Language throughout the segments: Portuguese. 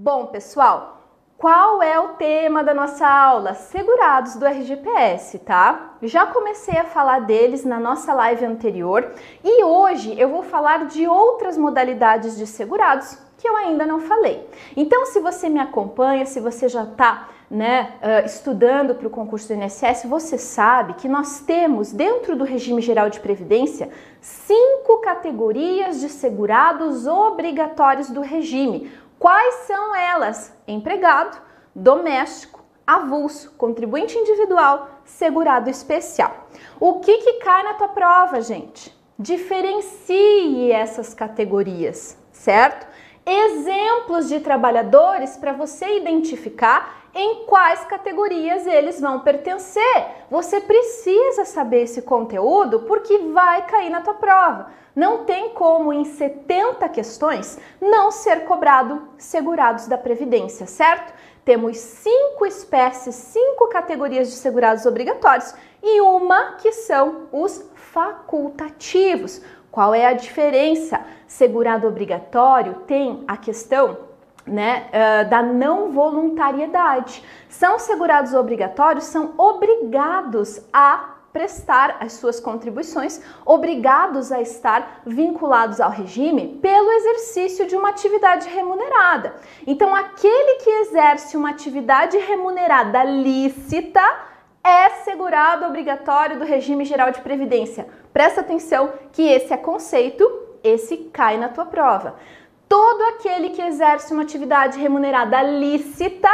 Bom, pessoal, qual é o tema da nossa aula? Segurados do RGPS, tá? Já comecei a falar deles na nossa live anterior e hoje eu vou falar de outras modalidades de segurados que eu ainda não falei. Então, se você me acompanha, se você já está né, estudando para o concurso do INSS, você sabe que nós temos dentro do regime geral de previdência cinco categorias de segurados obrigatórios do regime. Quais são elas? Empregado, doméstico, avulso, contribuinte individual, segurado especial. O que, que cai na tua prova, gente? Diferencie essas categorias, certo? Exemplos de trabalhadores para você identificar em quais categorias eles vão pertencer. Você precisa saber esse conteúdo porque vai cair na tua prova. Não tem como em 70 questões não ser cobrado segurados da previdência, certo? Temos cinco espécies, cinco categorias de segurados obrigatórios e uma que são os facultativos. Qual é a diferença? Segurado obrigatório tem a questão né, uh, da não voluntariedade. São segurados obrigatórios, são obrigados a prestar as suas contribuições, obrigados a estar vinculados ao regime pelo exercício de uma atividade remunerada. Então, aquele que exerce uma atividade remunerada lícita é segurado obrigatório do regime geral de previdência. Presta atenção que esse é conceito, esse cai na tua prova todo aquele que exerce uma atividade remunerada lícita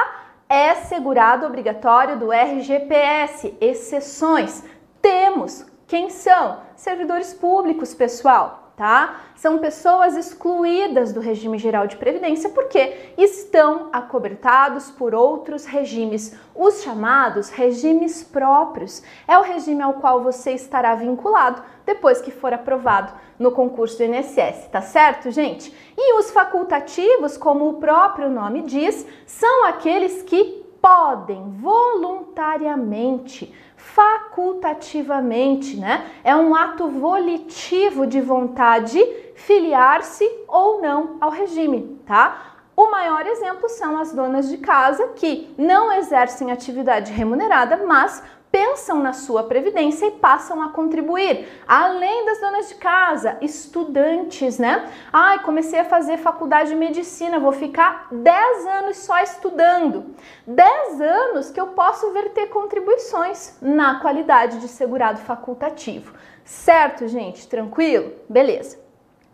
é segurado obrigatório do RGPS. Exceções temos. Quem são? Servidores públicos, pessoal tá? São pessoas excluídas do regime geral de previdência porque estão acobertados por outros regimes, os chamados regimes próprios. É o regime ao qual você estará vinculado depois que for aprovado no concurso do INSS, tá certo, gente? E os facultativos, como o próprio nome diz, são aqueles que podem voluntariamente facultativamente, né? É um ato volitivo de vontade filiar-se ou não ao regime, tá? O maior exemplo são as donas de casa que não exercem atividade remunerada, mas pensam na sua previdência e passam a contribuir. Além das donas de casa, estudantes, né? Ai, comecei a fazer faculdade de medicina, vou ficar 10 anos só estudando. 10 anos que eu posso verter contribuições na qualidade de segurado facultativo. Certo, gente? Tranquilo? Beleza.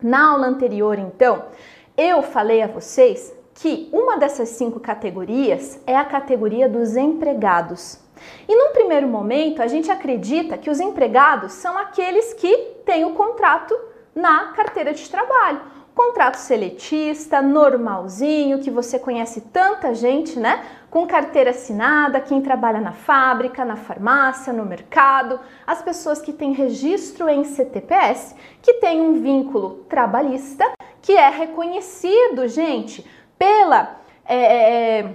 Na aula anterior, então, eu falei a vocês que uma dessas cinco categorias é a categoria dos empregados. E num primeiro momento, a gente acredita que os empregados são aqueles que têm o contrato na carteira de trabalho. Contrato seletista, normalzinho, que você conhece tanta gente, né? Com carteira assinada, quem trabalha na fábrica, na farmácia, no mercado, as pessoas que têm registro em CTPS, que têm um vínculo trabalhista, que é reconhecido, gente, pela é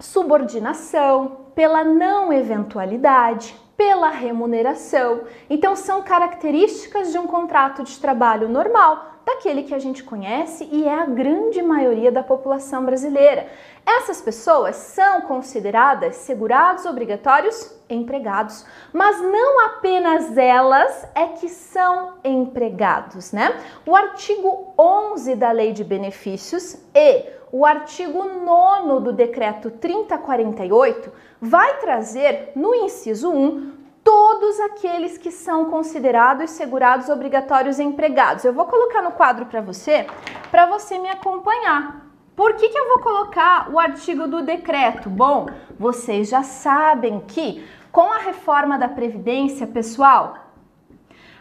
subordinação, pela não eventualidade, pela remuneração. Então, são características de um contrato de trabalho normal, daquele que a gente conhece e é a grande maioria da população brasileira. Essas pessoas são consideradas segurados obrigatórios empregados, mas não apenas elas é que são empregados, né? O artigo 11 da Lei de Benefícios e o artigo 9 do decreto 3048 vai trazer no inciso 1 todos aqueles que são considerados segurados obrigatórios empregados. Eu vou colocar no quadro para você, para você me acompanhar. Por que, que eu vou colocar o artigo do decreto? Bom, vocês já sabem que com a reforma da Previdência, pessoal,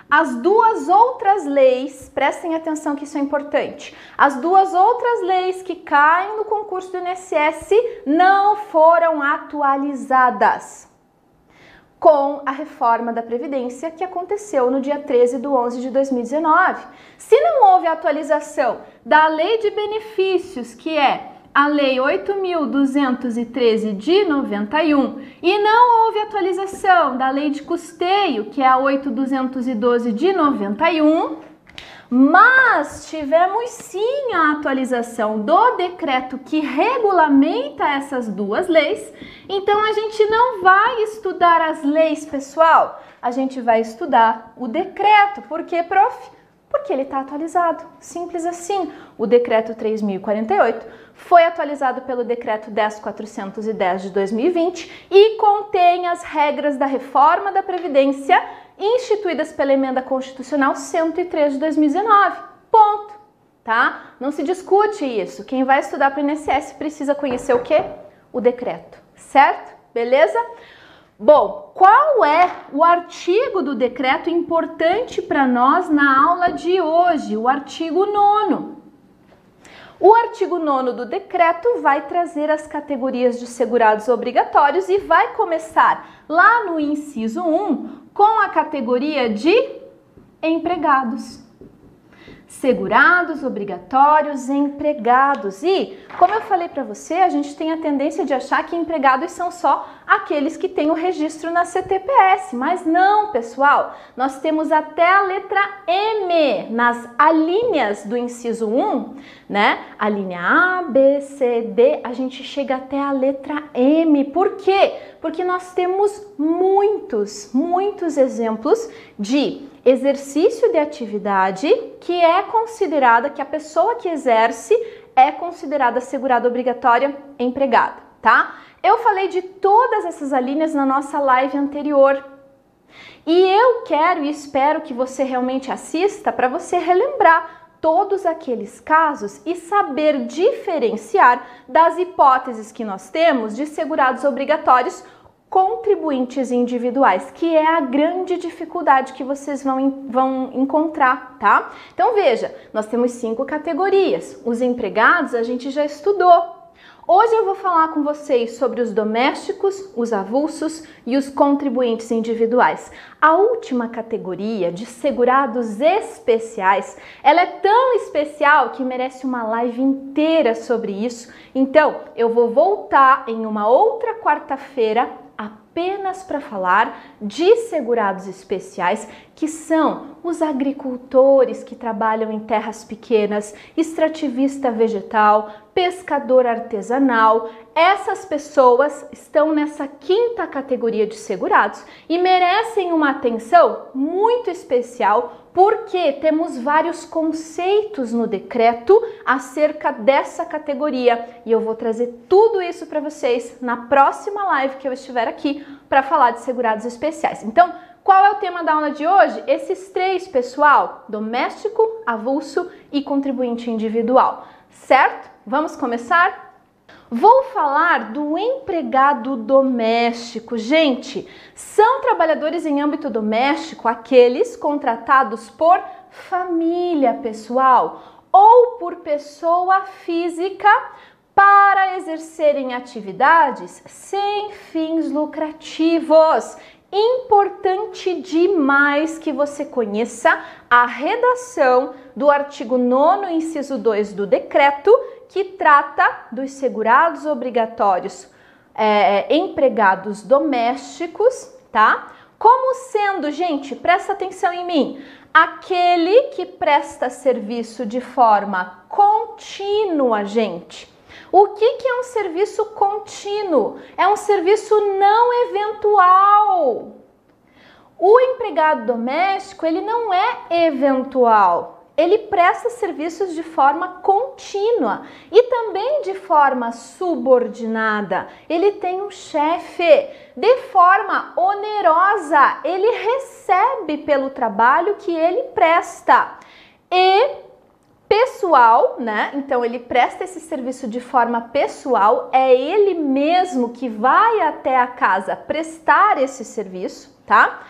as duas outras leis, prestem atenção que isso é importante, as duas outras leis que caem no concurso do INSS não foram atualizadas com a reforma da Previdência que aconteceu no dia 13 de 11 de 2019. Se não houve atualização da lei de benefícios, que é a Lei 8.213 de 91 e não houve atualização da Lei de Custeio, que é a 8.212 de 91, Mas tivemos sim a atualização do decreto que regulamenta essas duas leis. Então a gente não vai estudar as leis, pessoal. A gente vai estudar o decreto. Por quê, prof? Porque ele está atualizado. Simples assim. O decreto 3048 foi atualizado pelo decreto 10410 de 2020 e contém as regras da reforma da Previdência instituídas pela emenda constitucional 103 de 2019. Ponto. Tá? Não se discute isso. Quem vai estudar para o INSS precisa conhecer o quê? O decreto, certo? Beleza? Bom, qual é o artigo do decreto importante para nós na aula de hoje? O artigo 9. O artigo 9 do decreto vai trazer as categorias de segurados obrigatórios e vai começar lá no inciso 1 com a categoria de empregados. Segurados, obrigatórios, empregados. E, como eu falei para você, a gente tem a tendência de achar que empregados são só aqueles que têm o registro na CTPS, mas não, pessoal. Nós temos até a letra M nas alíneas do inciso 1, né? A linha A, B, C, D, a gente chega até a letra M. Por quê? Porque nós temos muitos, muitos exemplos de exercício de atividade que é considerada que a pessoa que exerce é considerada segurada obrigatória empregada, tá? Eu falei de todas essas alíneas na nossa live anterior. E eu quero e espero que você realmente assista para você relembrar todos aqueles casos e saber diferenciar das hipóteses que nós temos de segurados obrigatórios contribuintes individuais, que é a grande dificuldade que vocês vão, vão encontrar, tá? Então veja, nós temos cinco categorias. Os empregados a gente já estudou, Hoje eu vou falar com vocês sobre os domésticos, os avulsos e os contribuintes individuais. A última categoria de segurados especiais, ela é tão especial que merece uma live inteira sobre isso. Então, eu vou voltar em uma outra quarta-feira apenas para falar de segurados especiais, que são os agricultores que trabalham em terras pequenas, extrativista vegetal, pescador artesanal. Essas pessoas estão nessa quinta categoria de segurados e merecem uma atenção muito especial porque temos vários conceitos no decreto acerca dessa categoria e eu vou trazer tudo isso para vocês na próxima live que eu estiver aqui para falar de segurados especiais. Então, qual é o tema da aula de hoje? Esses três, pessoal: doméstico, avulso e contribuinte individual. Certo? Vamos começar? Vou falar do empregado doméstico. Gente, são trabalhadores em âmbito doméstico aqueles contratados por família pessoal ou por pessoa física para exercerem atividades sem fins lucrativos. Importante demais que você conheça a redação do artigo 9, inciso 2 do decreto que trata dos segurados obrigatórios é, empregados domésticos, tá? Como sendo, gente, presta atenção em mim, aquele que presta serviço de forma contínua, gente. O que, que é um serviço contínuo? É um serviço não eventual. O empregado doméstico, ele não é eventual ele presta serviços de forma contínua e também de forma subordinada. Ele tem um chefe de forma onerosa, ele recebe pelo trabalho que ele presta. E pessoal, né? Então ele presta esse serviço de forma pessoal, é ele mesmo que vai até a casa prestar esse serviço, tá?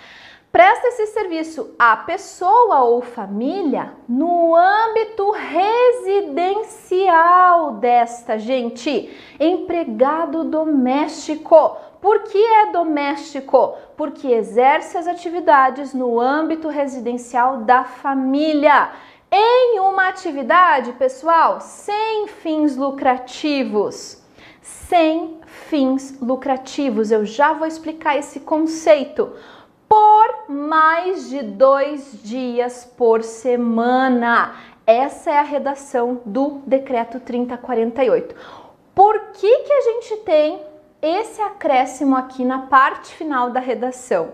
presta esse serviço à pessoa ou família no âmbito residencial desta gente. Empregado doméstico. Por que é doméstico? Porque exerce as atividades no âmbito residencial da família. Em uma atividade, pessoal, sem fins lucrativos. Sem fins lucrativos. Eu já vou explicar esse conceito. por mais de dois dias por semana. Essa é a redação do decreto 3048. Por que, que a gente tem esse acréscimo aqui na parte final da redação?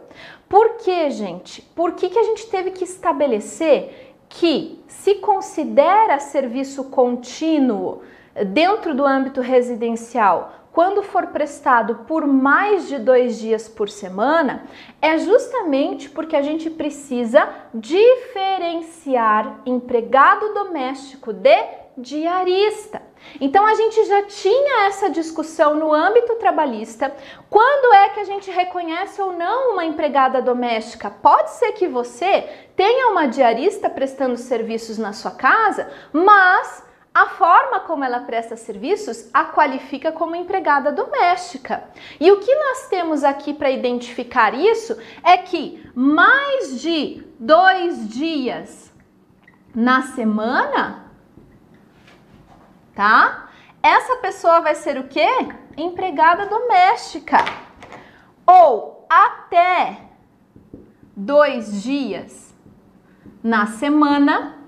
Por que, gente? Por que, que a gente teve que estabelecer que se considera serviço contínuo dentro do âmbito residencial quando for prestado por mais de dois dias por semana, é justamente porque a gente precisa diferenciar empregado doméstico de diarista. Então a gente já tinha essa discussão no âmbito trabalhista. Quando é que a gente reconhece ou não uma empregada doméstica? Pode ser que você tenha uma diarista prestando serviços na sua casa, mas a forma como ela presta serviços a qualifica como empregada doméstica. E o que nós temos aqui para identificar isso é que mais de dois dias na semana, tá? Essa pessoa vai ser o quê? Empregada doméstica. Ou até dois dias na semana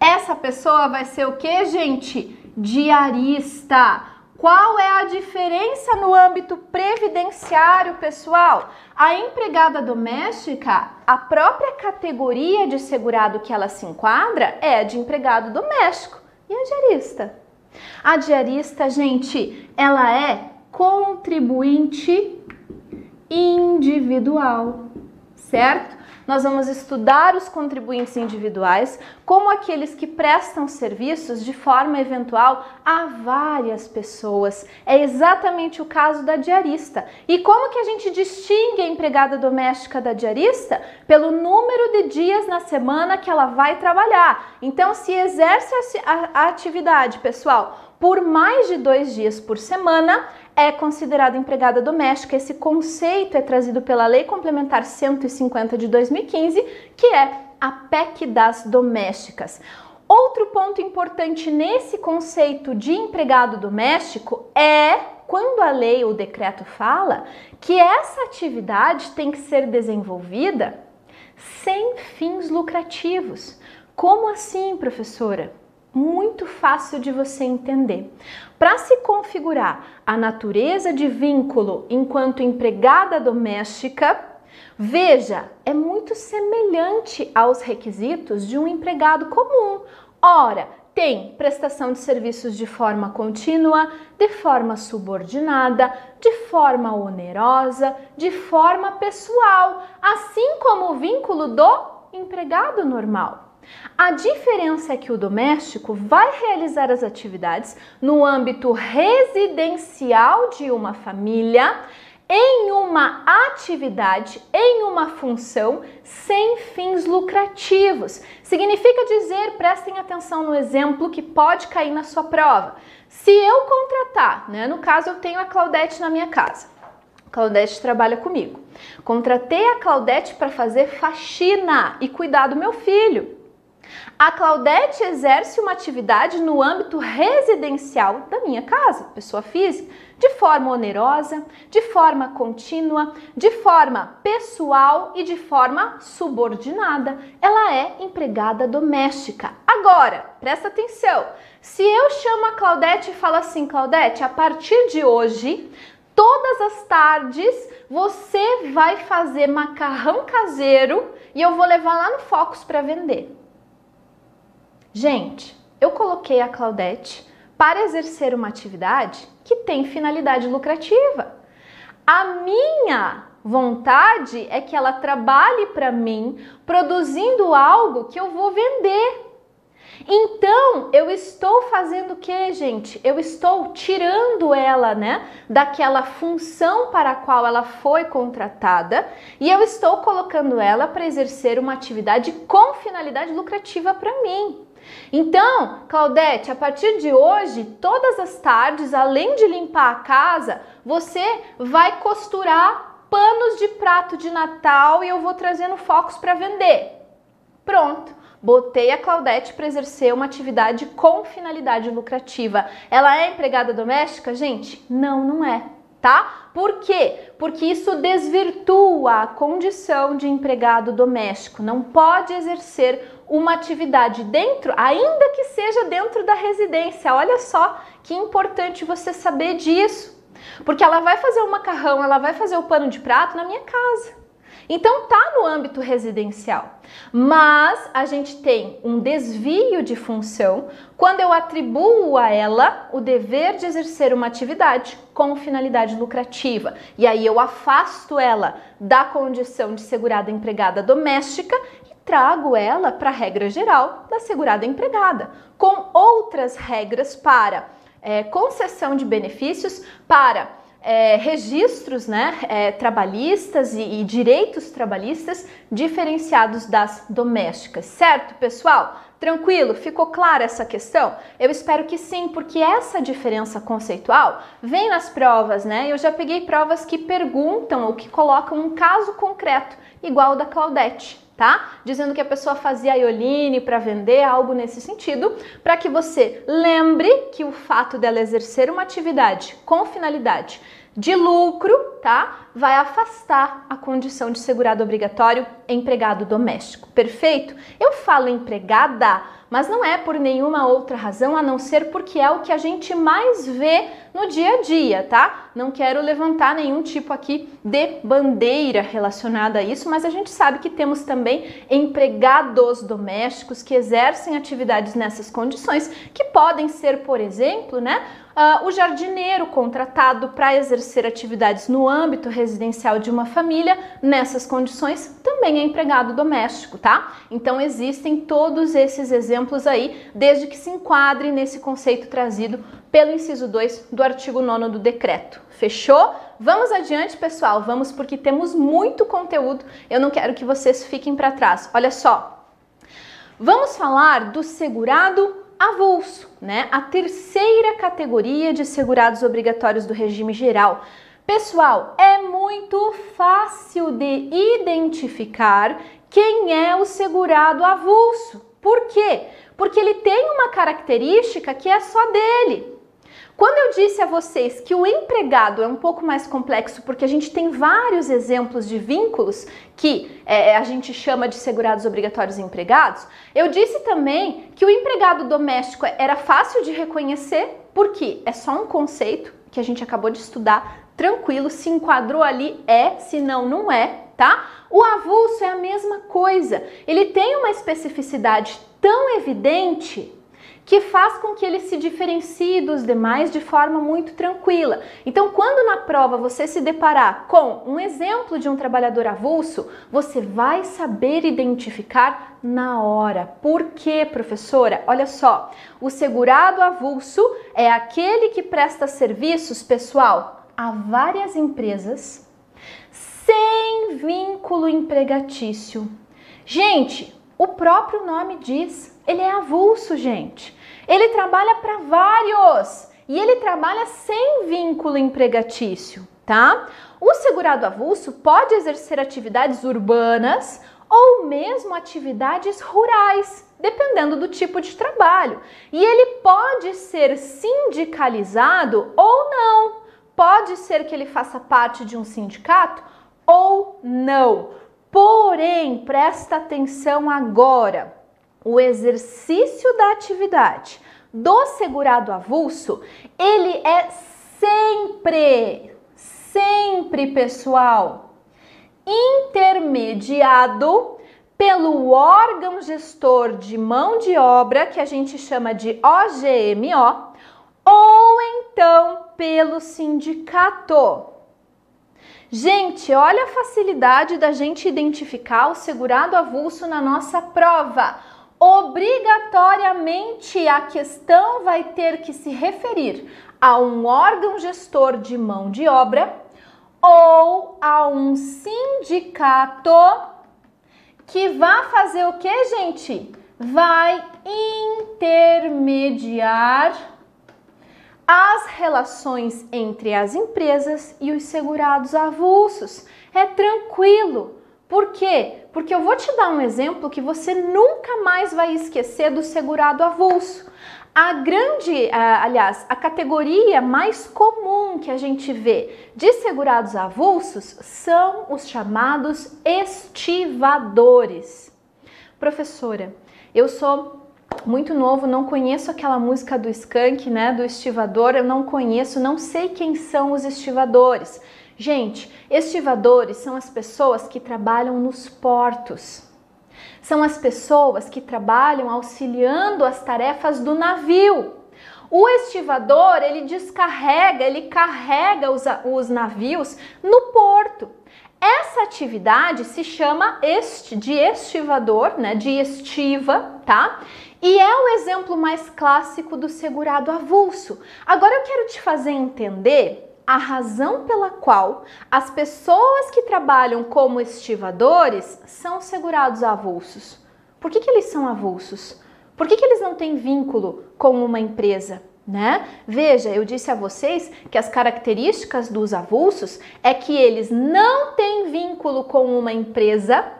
essa pessoa vai ser o que, gente? Diarista. Qual é a diferença no âmbito previdenciário, pessoal? A empregada doméstica, a própria categoria de segurado que ela se enquadra é de empregado doméstico. E a diarista? A diarista, gente, ela é contribuinte individual, certo? Nós vamos estudar os contribuintes individuais como aqueles que prestam serviços de forma eventual a várias pessoas. É exatamente o caso da diarista. E como que a gente distingue a empregada doméstica da diarista? Pelo número de dias na semana que ela vai trabalhar. Então, se exerce a atividade, pessoal, por mais de dois dias por semana, é considerada empregada doméstica. Esse conceito é trazido pela Lei Complementar 150 de 2015, que é a PEC das domésticas. Outro ponto importante nesse conceito de empregado doméstico é quando a lei ou decreto fala que essa atividade tem que ser desenvolvida sem fins lucrativos. Como assim, professora? Muito fácil de você entender. Para se configurar a natureza de vínculo enquanto empregada doméstica, veja, é muito semelhante aos requisitos de um empregado comum. Ora, tem prestação de serviços de forma contínua, de forma subordinada, de forma onerosa, de forma pessoal, assim como o vínculo do empregado normal. A diferença é que o doméstico vai realizar as atividades no âmbito residencial de uma família, em uma atividade, em uma função sem fins lucrativos. Significa dizer, prestem atenção no exemplo que pode cair na sua prova. Se eu contratar, né, no caso eu tenho a Claudete na minha casa. Claudete trabalha comigo. Contratei a Claudete para fazer faxina e cuidar do meu filho. A Claudete exerce uma atividade no âmbito residencial da minha casa, pessoa física, de forma onerosa, de forma contínua, de forma pessoal e de forma subordinada. Ela é empregada doméstica. Agora, presta atenção. Se eu chamo a Claudete e falo assim, Claudete, a partir de hoje, todas as tardes você vai fazer macarrão caseiro e eu vou levar lá no Focus para vender. Gente, eu coloquei a Claudete para exercer uma atividade que tem finalidade lucrativa. A minha vontade é que ela trabalhe para mim produzindo algo que eu vou vender. Então, eu estou fazendo o que, gente? Eu estou tirando ela, né, daquela função para a qual ela foi contratada e eu estou colocando ela para exercer uma atividade com finalidade lucrativa para mim. Então, Claudete, a partir de hoje, todas as tardes, além de limpar a casa, você vai costurar panos de prato de Natal e eu vou trazendo focos para vender. Pronto. Botei a Claudete para exercer uma atividade com finalidade lucrativa. Ela é empregada doméstica? Gente, não, não é. tá? Por quê? Porque isso desvirtua a condição de empregado doméstico. Não pode exercer uma atividade dentro, ainda que seja dentro da residência. Olha só que importante você saber disso. Porque ela vai fazer o macarrão, ela vai fazer o pano de prato na minha casa. Então tá no âmbito residencial. Mas a gente tem um desvio de função quando eu atribuo a ela o dever de exercer uma atividade com finalidade lucrativa. E aí eu afasto ela da condição de segurada empregada doméstica trago ela para a regra geral da segurada empregada, com outras regras para é, concessão de benefícios, para é, registros né, é, trabalhistas e, e direitos trabalhistas diferenciados das domésticas, certo, pessoal? Tranquilo? Ficou clara essa questão? Eu espero que sim, porque essa diferença conceitual vem nas provas, né? Eu já peguei provas que perguntam ou que colocam um caso concreto, igual o da Claudete tá? Dizendo que a pessoa fazia ioline para vender, algo nesse sentido, para que você lembre que o fato dela exercer uma atividade com finalidade de lucro, tá? Vai afastar a condição de segurado obrigatório empregado doméstico. Perfeito? Eu falo empregada mas não é por nenhuma outra razão a não ser porque é o que a gente mais vê no dia a dia, tá? Não quero levantar nenhum tipo aqui de bandeira relacionada a isso, mas a gente sabe que temos também empregados domésticos que exercem atividades nessas condições, que podem ser, por exemplo, né, uh, o jardineiro contratado para exercer atividades no âmbito residencial de uma família, nessas condições, também é empregado doméstico, tá? Então existem todos esses exemplos aí, desde que se enquadre nesse conceito trazido pelo inciso 2 do artigo 9 do decreto. Fechou? Vamos adiante, pessoal. Vamos porque temos muito conteúdo. Eu não quero que vocês fiquem para trás. Olha só. Vamos falar do segurado avulso, né? A terceira categoria de segurados obrigatórios do regime geral. Pessoal, é muito fácil de identificar quem é o segurado avulso. Por quê? Porque ele tem uma característica que é só dele. Quando eu disse a vocês que o empregado é um pouco mais complexo, porque a gente tem vários exemplos de vínculos que é, a gente chama de segurados obrigatórios e empregados, eu disse também que o empregado doméstico era fácil de reconhecer, porque é só um conceito que a gente acabou de estudar, tranquilo, se enquadrou ali, é, se não, não é, tá? O avulso é a mesma coisa, ele tem uma especificidade tão evidente que faz com que ele se diferencie dos demais de forma muito tranquila. Então, quando na prova você se deparar com um exemplo de um trabalhador avulso, você vai saber identificar na hora. Por quê, professora? Olha só, o segurado avulso é aquele que presta serviços, pessoal, a várias empresas sem vínculo empregatício. Gente, o próprio nome diz, ele é avulso, gente. Ele trabalha para vários e ele trabalha sem vínculo empregatício, tá? O segurado avulso pode exercer atividades urbanas ou mesmo atividades rurais, dependendo do tipo de trabalho. E ele pode ser sindicalizado ou não. Pode ser que ele faça parte de um sindicato ou não. Porém, presta atenção agora o exercício da atividade do segurado avulso, ele é sempre, sempre, pessoal, intermediado pelo órgão gestor de mão de obra, que a gente chama de OGMO, ou então pelo sindicato. Gente, olha a facilidade da gente identificar o segurado avulso na nossa prova obrigatoriamente a questão vai ter que se referir a um órgão gestor de mão de obra ou a um sindicato que vai fazer o que, gente? Vai intermediar as relações entre as empresas e os segurados avulsos. É tranquilo. Por quê? Porque eu vou te dar um exemplo que você nunca mais vai esquecer do segurado avulso. A grande, aliás, a categoria mais comum que a gente vê de segurados avulsos são os chamados estivadores. Professora, eu sou muito novo, não conheço aquela música do Skank, né, do estivador, eu não conheço, não sei quem são os estivadores. Gente, estivadores são as pessoas que trabalham nos portos. São as pessoas que trabalham auxiliando as tarefas do navio. O estivador, ele descarrega, ele carrega os, os navios no porto. Essa atividade se chama este, de estivador, né, de estiva, tá? E é o exemplo mais clássico do segurado avulso. Agora eu quero te fazer entender a razão pela qual as pessoas que trabalham como estivadores são segurados avulsos. Por que, que eles são avulsos? Por que, que eles não têm vínculo com uma empresa? Né? Veja, eu disse a vocês que as características dos avulsos é que eles não têm vínculo com uma empresa,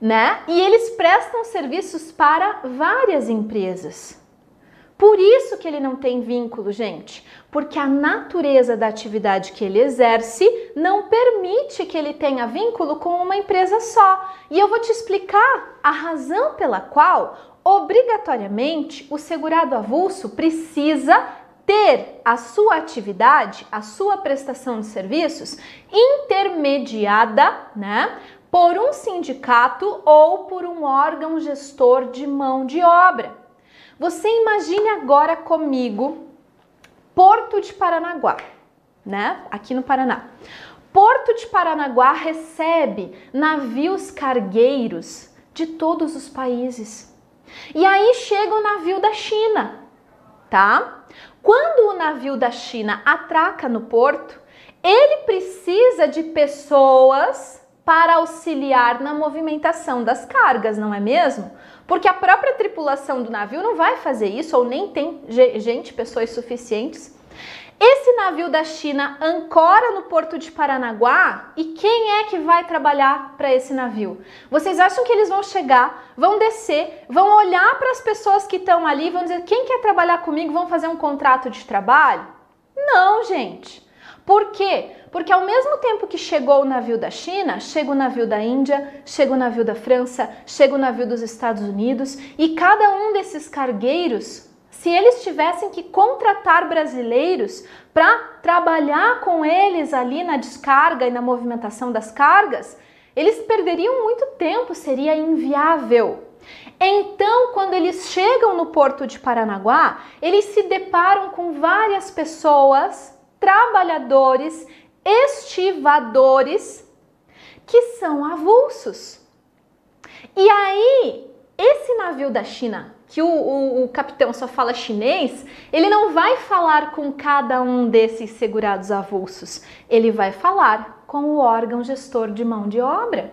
né? E eles prestam serviços para várias empresas. Por isso que ele não tem vínculo, gente, porque a natureza da atividade que ele exerce não permite que ele tenha vínculo com uma empresa só. E eu vou te explicar a razão pela qual, obrigatoriamente, o segurado avulso precisa ter a sua atividade, a sua prestação de serviços intermediada, né, por um sindicato ou por um órgão gestor de mão de obra. Você imagine agora comigo Porto de Paranaguá, né? Aqui no Paraná. Porto de Paranaguá recebe navios cargueiros de todos os países. E aí chega o navio da China, tá? Quando o navio da China atraca no porto, ele precisa de pessoas para auxiliar na movimentação das cargas, não é mesmo? Porque a própria tripulação do navio não vai fazer isso, ou nem tem gente, pessoas suficientes. Esse navio da China ancora no porto de Paranaguá e quem é que vai trabalhar para esse navio? Vocês acham que eles vão chegar, vão descer, vão olhar para as pessoas que estão ali, vão dizer quem quer trabalhar comigo, vão fazer um contrato de trabalho? Não, gente. Por quê? Porque ao mesmo tempo que chegou o navio da China, chega o navio da Índia, chega o navio da França, chega o navio dos Estados Unidos e cada um desses cargueiros, se eles tivessem que contratar brasileiros para trabalhar com eles ali na descarga e na movimentação das cargas, eles perderiam muito tempo, seria inviável. Então, quando eles chegam no porto de Paranaguá, eles se deparam com várias pessoas, trabalhadores estivadores que são avulsos. E aí, esse navio da China, que o, o, o, capitão só fala chinês, ele não vai falar com cada um desses segurados avulsos, ele vai falar com o órgão gestor de mão de obra.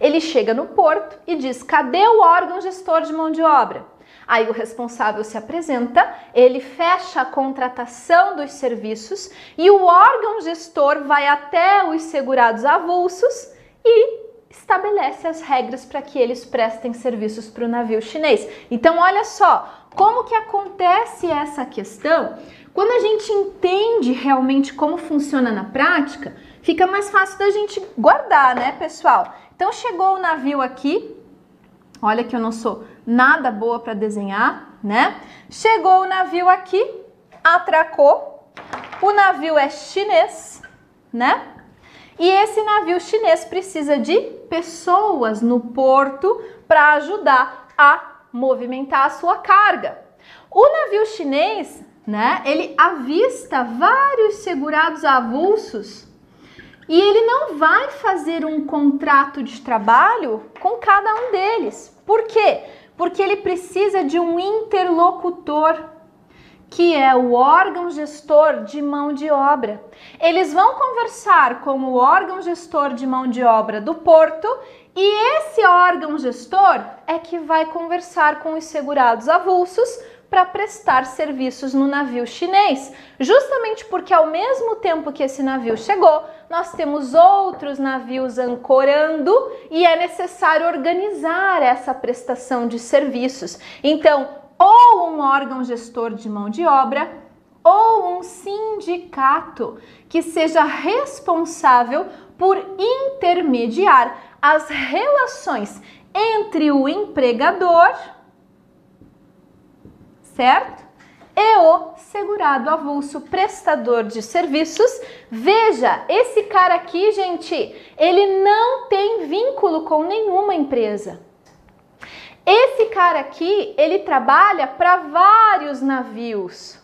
Ele chega no porto e diz: cadê o órgão gestor de mão de obra? Aí o responsável se apresenta, ele fecha a contratação dos serviços e o órgão gestor vai até os segurados avulsos e estabelece as regras para que eles prestem serviços para o navio chinês. Então, olha só, como que acontece essa questão? Quando a gente entende realmente como funciona na prática, fica mais fácil da gente guardar, né, pessoal? Então, chegou o navio aqui, olha que eu não sou nada boa para desenhar, né? Chegou o navio aqui, atracou. O navio é chinês, né? E esse navio chinês precisa de pessoas no porto para ajudar a movimentar a sua carga. O navio chinês, né, ele avista vários segurados avulsos e ele não vai fazer um contrato de trabalho com cada um deles. Por quê? Porque ele precisa de um interlocutor, que é o órgão gestor de mão de obra. Eles vão conversar com o órgão gestor de mão de obra do porto e esse órgão gestor é que vai conversar com os segurados avulsos para prestar serviços no navio chinês, justamente porque ao mesmo tempo que esse navio chegou, nós temos outros navios ancorando e é necessário organizar essa prestação de serviços. Então, ou um órgão gestor de mão de obra ou um sindicato que seja responsável por intermediar as relações entre o empregador, certo? E o segurado avulso prestador de serviços. Veja, esse cara aqui, gente, ele não tem vínculo com nenhuma empresa. Esse cara aqui, ele trabalha para vários navios.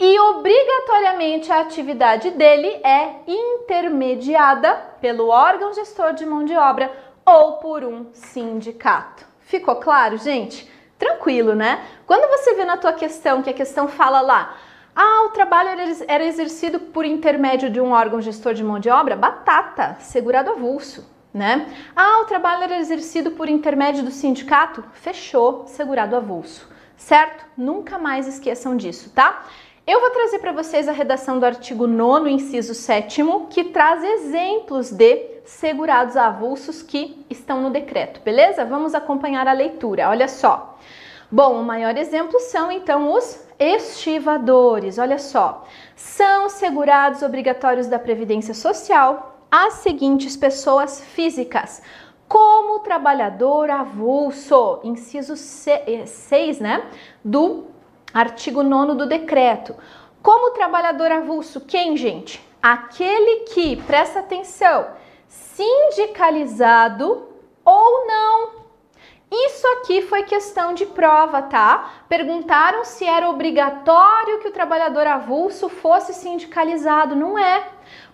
E obrigatoriamente a atividade dele é intermediada pelo órgão gestor de mão de obra ou por um sindicato. Ficou claro, gente? Tranquilo, né? Quando você vê na tua questão que a questão fala lá, ah, o trabalho era exercido por intermédio de um órgão gestor de mão de obra, batata, segurado avulso, né? Ah, o trabalho era exercido por intermédio do sindicato, fechou, segurado avulso, certo? Nunca mais esqueçam disso, tá? Eu vou trazer para vocês a redação do artigo 9 inciso 7 que traz exemplos de segurados avulsos que estão no decreto, beleza? Vamos acompanhar a leitura, olha só. Bom, o maior exemplo são então os estivadores, olha só. São segurados obrigatórios da Previdência Social as seguintes pessoas físicas, como trabalhador avulso, inciso 6, né, do Artigo 9 do decreto. Como trabalhador avulso, quem, gente? Aquele que, presta atenção, sindicalizado ou não. Isso aqui foi questão de prova, tá? Perguntaram se era obrigatório que o trabalhador avulso fosse sindicalizado. Não é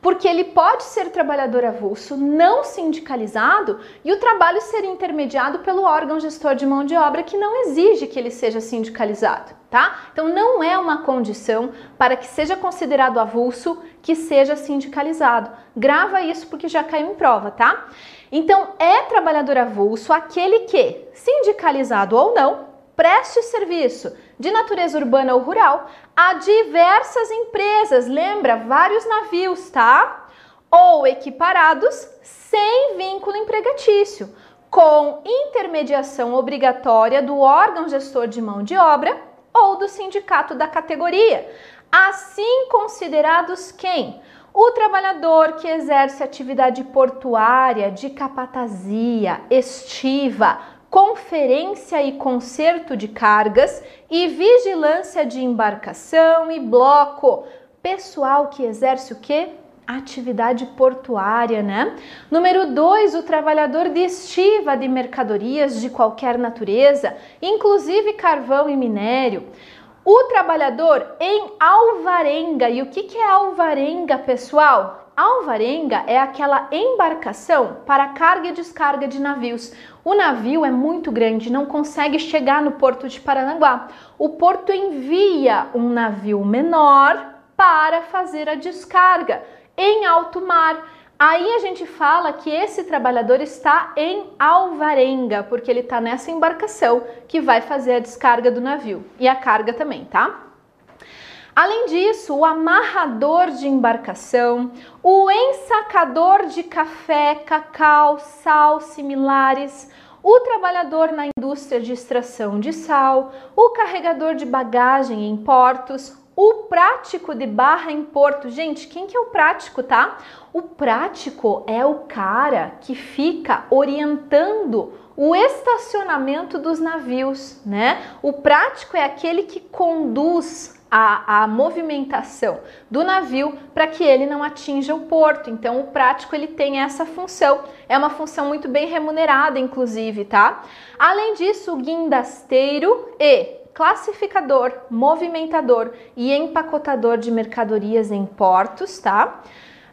porque ele pode ser trabalhador avulso não sindicalizado e o trabalho ser intermediado pelo órgão gestor de mão de obra que não exige que ele seja sindicalizado, tá? Então não é uma condição para que seja considerado avulso que seja sindicalizado. Grava isso porque já caiu em prova, tá? Então é trabalhador avulso aquele que, sindicalizado ou não, preste serviço de natureza urbana ou rural a diversas empresas, lembra, vários navios, tá? Ou equiparados sem vínculo empregatício, com intermediação obrigatória do órgão gestor de mão de obra ou do sindicato da categoria. Assim considerados quem? O trabalhador que exerce atividade portuária, de capatazia, estiva, conferência e conserto de cargas e vigilância de embarcação e bloco. Pessoal que exerce o quê? Atividade portuária, né? Número 2, o trabalhador de estiva de mercadorias de qualquer natureza, inclusive carvão e minério. O trabalhador em alvarenga. E o que, que é alvarenga, pessoal? Alvarenga é aquela embarcação para carga e descarga de navios. O navio é muito grande, não consegue chegar no porto de Paranaguá. O porto envia um navio menor para fazer a descarga em alto mar. Aí a gente fala que esse trabalhador está em alvarenga, porque ele está nessa embarcação que vai fazer a descarga do navio e a carga também, tá? Além disso, o amarrador de embarcação, o ensacador de café, cacau, sal similares, o trabalhador na indústria de extração de sal, o carregador de bagagem em portos, o prático de barra em porto. Gente, quem que é o prático, tá? O prático é o cara que fica orientando o estacionamento dos navios, né? O prático é aquele que conduz a, a movimentação do navio para que ele não atinja o porto. Então, o prático ele tem essa função. É uma função muito bem remunerada, inclusive, tá? Além disso, o guindasteiro e classificador, movimentador e empacotador de mercadorias em portos, tá?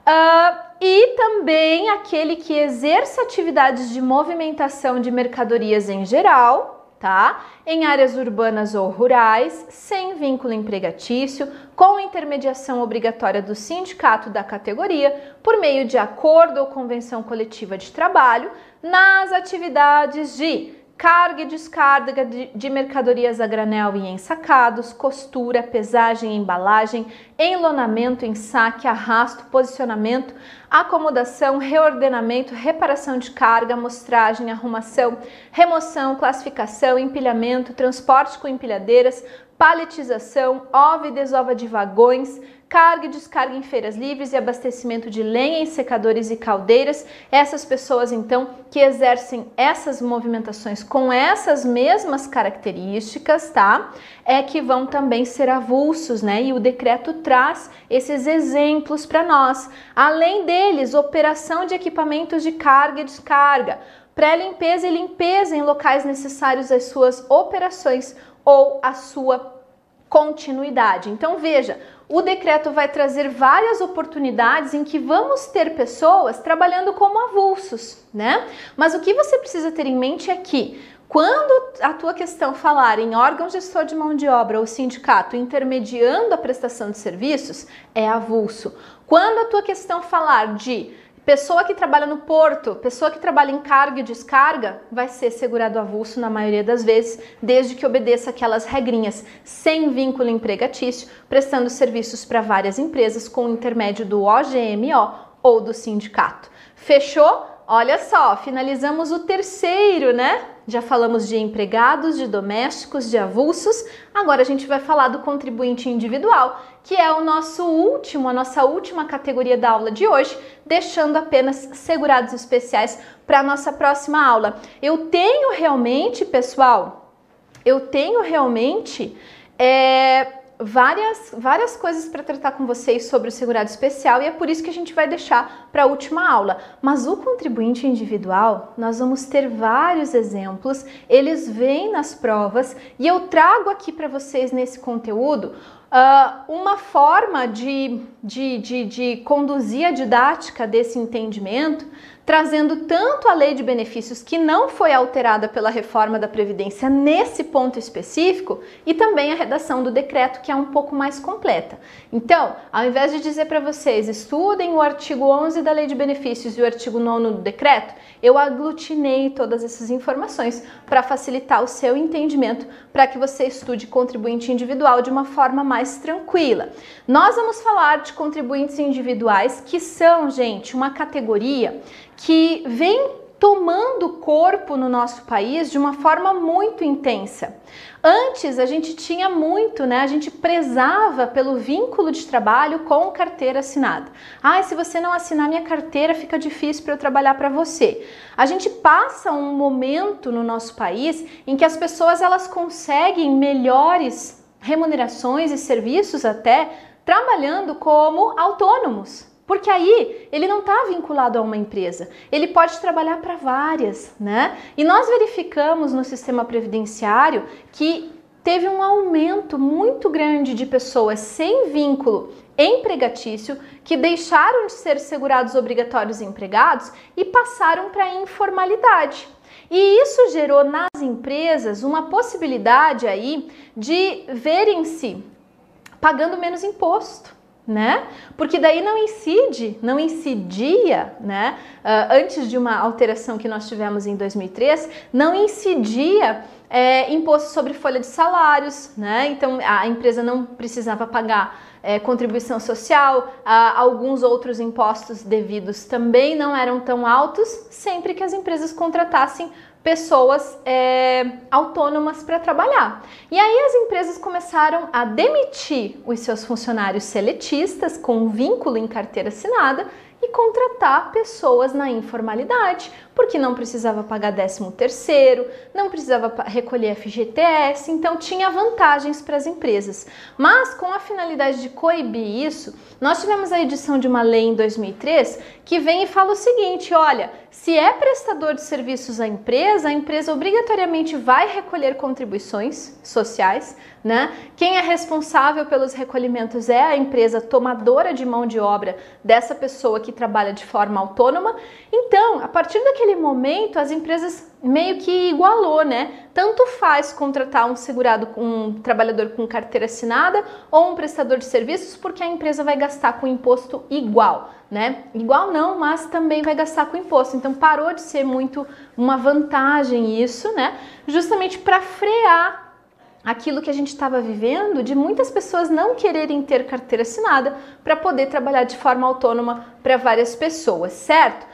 Uh, e também aquele que exerce atividades de movimentação de mercadorias em geral, tá? Em áreas urbanas ou rurais, sem vínculo empregatício, com intermediação obrigatória do sindicato da categoria, por meio de acordo ou convenção coletiva de trabalho, nas atividades de carga e descarga de, de, mercadorias a granel e ensacados, costura, pesagem, embalagem, enlonamento, ensaque, arrasto, posicionamento, acomodação, reordenamento, reparação de carga, amostragem, arrumação, remoção, classificação, empilhamento, transporte com empilhadeiras, paletização, ova e desova de vagões, carga e descarga em feiras livres e abastecimento de lenha em secadores e caldeiras. Essas pessoas, então, que exercem essas movimentações com essas mesmas características, tá? É que vão também ser avulsos, né? E o decreto traz esses exemplos para nós. Além deles, operação de equipamentos de carga e descarga, pré-limpeza e limpeza em locais necessários às suas operações ou à sua continuidade. Então veja, o decreto vai trazer várias oportunidades em que vamos ter pessoas trabalhando como avulsos, né? Mas o que você precisa ter em mente é que quando a tua questão falar em órgão gestor de mão de obra ou sindicato intermediando a prestação de serviços, é avulso. Quando a tua questão falar de Pessoa que trabalha no porto, pessoa que trabalha em carga e descarga, vai ser segurado avulso na maioria das vezes, desde que obedeça aquelas regrinhas, sem vínculo empregatício, prestando serviços para várias empresas com o intermédio do OGMO ou do sindicato. Fechou? Olha só, finalizamos o terceiro, né? Já falamos de empregados, de domésticos, de avulsos. Agora a gente vai falar do contribuinte individual, que é o nosso último, a nossa última categoria da aula de hoje, deixando apenas segurados especiais para a nossa próxima aula. Eu tenho realmente, pessoal, eu tenho realmente é, várias, várias coisas para tratar com vocês sobre o segurado especial e é por isso que a gente vai deixar para a última aula. Mas o contribuinte individual, nós vamos ter vários exemplos, eles vêm nas provas e eu trago aqui para vocês nesse conteúdo Uh, uma forma de, de, de, de conduzir a didática desse entendimento trazendo tanto a lei de benefícios que não foi alterada pela reforma da Previdência nesse ponto específico, e também a redação do decreto, que é um pouco mais completa. Então, ao invés de dizer para vocês estudem o artigo 11 da lei de benefícios e o artigo 9 do decreto, eu aglutinei todas essas informações para facilitar o seu entendimento, para que você estude contribuinte individual de uma forma mais tranquila. Nós vamos falar de contribuintes individuais que são, gente, uma categoria que vem tomando corpo no nosso país de uma forma muito intensa. Antes a gente tinha muito, né? A gente prezava pelo vínculo de trabalho com carteira assinada. Ah, se você não assinar minha carteira, fica difícil para eu trabalhar para você. A gente passa um momento no nosso país em que as pessoas elas conseguem melhores remunerações e serviços até trabalhando como autônomos. Porque aí ele não está vinculado a uma empresa, ele pode trabalhar para várias, né? E nós verificamos no sistema previdenciário que teve um aumento muito grande de pessoas sem vínculo empregatício que deixaram de ser segurados obrigatórios empregados e passaram para a informalidade. E isso gerou nas empresas uma possibilidade aí de verem-se pagando menos imposto né? Porque daí não incide, não incidia, né? Uh, antes de uma alteração que nós tivemos em 2003, não incidia é, imposto sobre folha de salários, né? Então a empresa não precisava pagar é, contribuição social, ah, alguns outros impostos devidos também não eram tão altos, sempre que as empresas contratassem pessoas é, autônomas para trabalhar. E aí as empresas começaram a demitir os seus funcionários seletistas com vínculo em carteira assinada e contratar pessoas na informalidade, porque não precisava pagar 13 terceiro, não precisava recolher FGTS, então tinha vantagens para as empresas. Mas com a finalidade de coibir isso, nós tivemos a edição de uma lei em 2003 que vem e fala o seguinte, olha, se é prestador de serviços à empresa, a empresa obrigatoriamente vai recolher contribuições sociais, né? Quem é responsável pelos recolhimentos é a empresa tomadora de mão de obra dessa pessoa que trabalha de forma autônoma. Então, a partir daquele momento, as empresas meio que igualou, né? Tanto faz contratar um segurado, um trabalhador com carteira assinada ou um prestador de serviços, porque a empresa vai gastar com imposto igual, né? Igual não, mas também vai gastar com imposto. Então parou de ser muito uma vantagem isso, né? Justamente para frear aquilo que a gente estava vivendo de muitas pessoas não quererem ter carteira assinada para poder trabalhar de forma autônoma para várias pessoas, certo?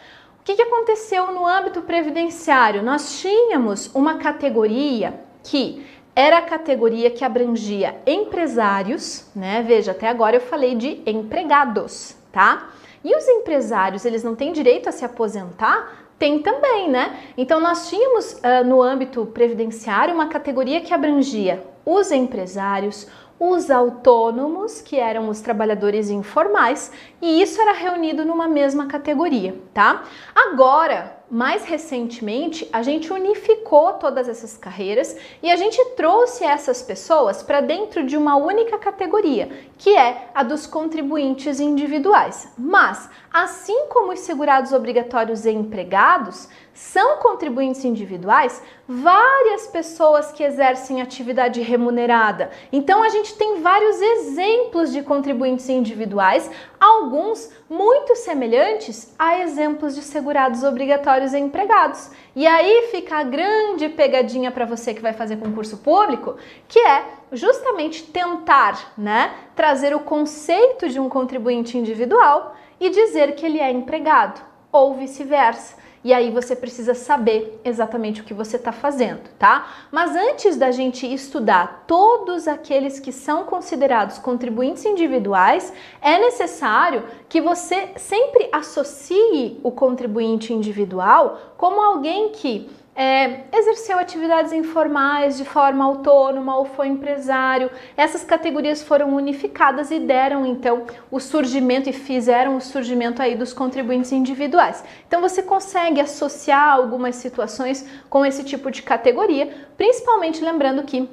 Que, que aconteceu no âmbito previdenciário? Nós tínhamos uma categoria que era a categoria que abrangia empresários, né? Veja, até agora eu falei de empregados, tá? E os empresários, eles não têm direito a se aposentar tem também, né? Então nós tínhamos uh, no âmbito previdenciário uma categoria que abrangia os empresários, os autônomos, que eram os trabalhadores informais, e isso era reunido numa mesma categoria, tá? Agora, mais recentemente, a gente unificou todas essas carreiras e a gente trouxe essas pessoas para dentro de uma única categoria, que é a dos contribuintes individuais. Mas, assim como os segurados obrigatórios e empregados são contribuintes individuais, várias pessoas que exercem atividade remunerada. Então, a gente tem vários exemplos de contribuintes individuais, alguns muito semelhantes a exemplos de segurados obrigatórios e empregados. E aí fica a grande pegadinha para você que vai fazer concurso público, que é justamente tentar, né, trazer o conceito de um contribuinte individual e dizer que ele é empregado ou vice-versa. E aí você precisa saber exatamente o que você está fazendo, tá? Mas antes da gente estudar todos aqueles que são considerados contribuintes individuais, é necessário que você sempre associe o contribuinte individual como alguém que é, exerceu atividades informais de forma autônoma ou foi empresário. Essas categorias foram unificadas e deram então o surgimento e fizeram o surgimento aí dos contribuintes individuais. Então você consegue associar algumas situações com esse tipo de categoria, principalmente lembrando que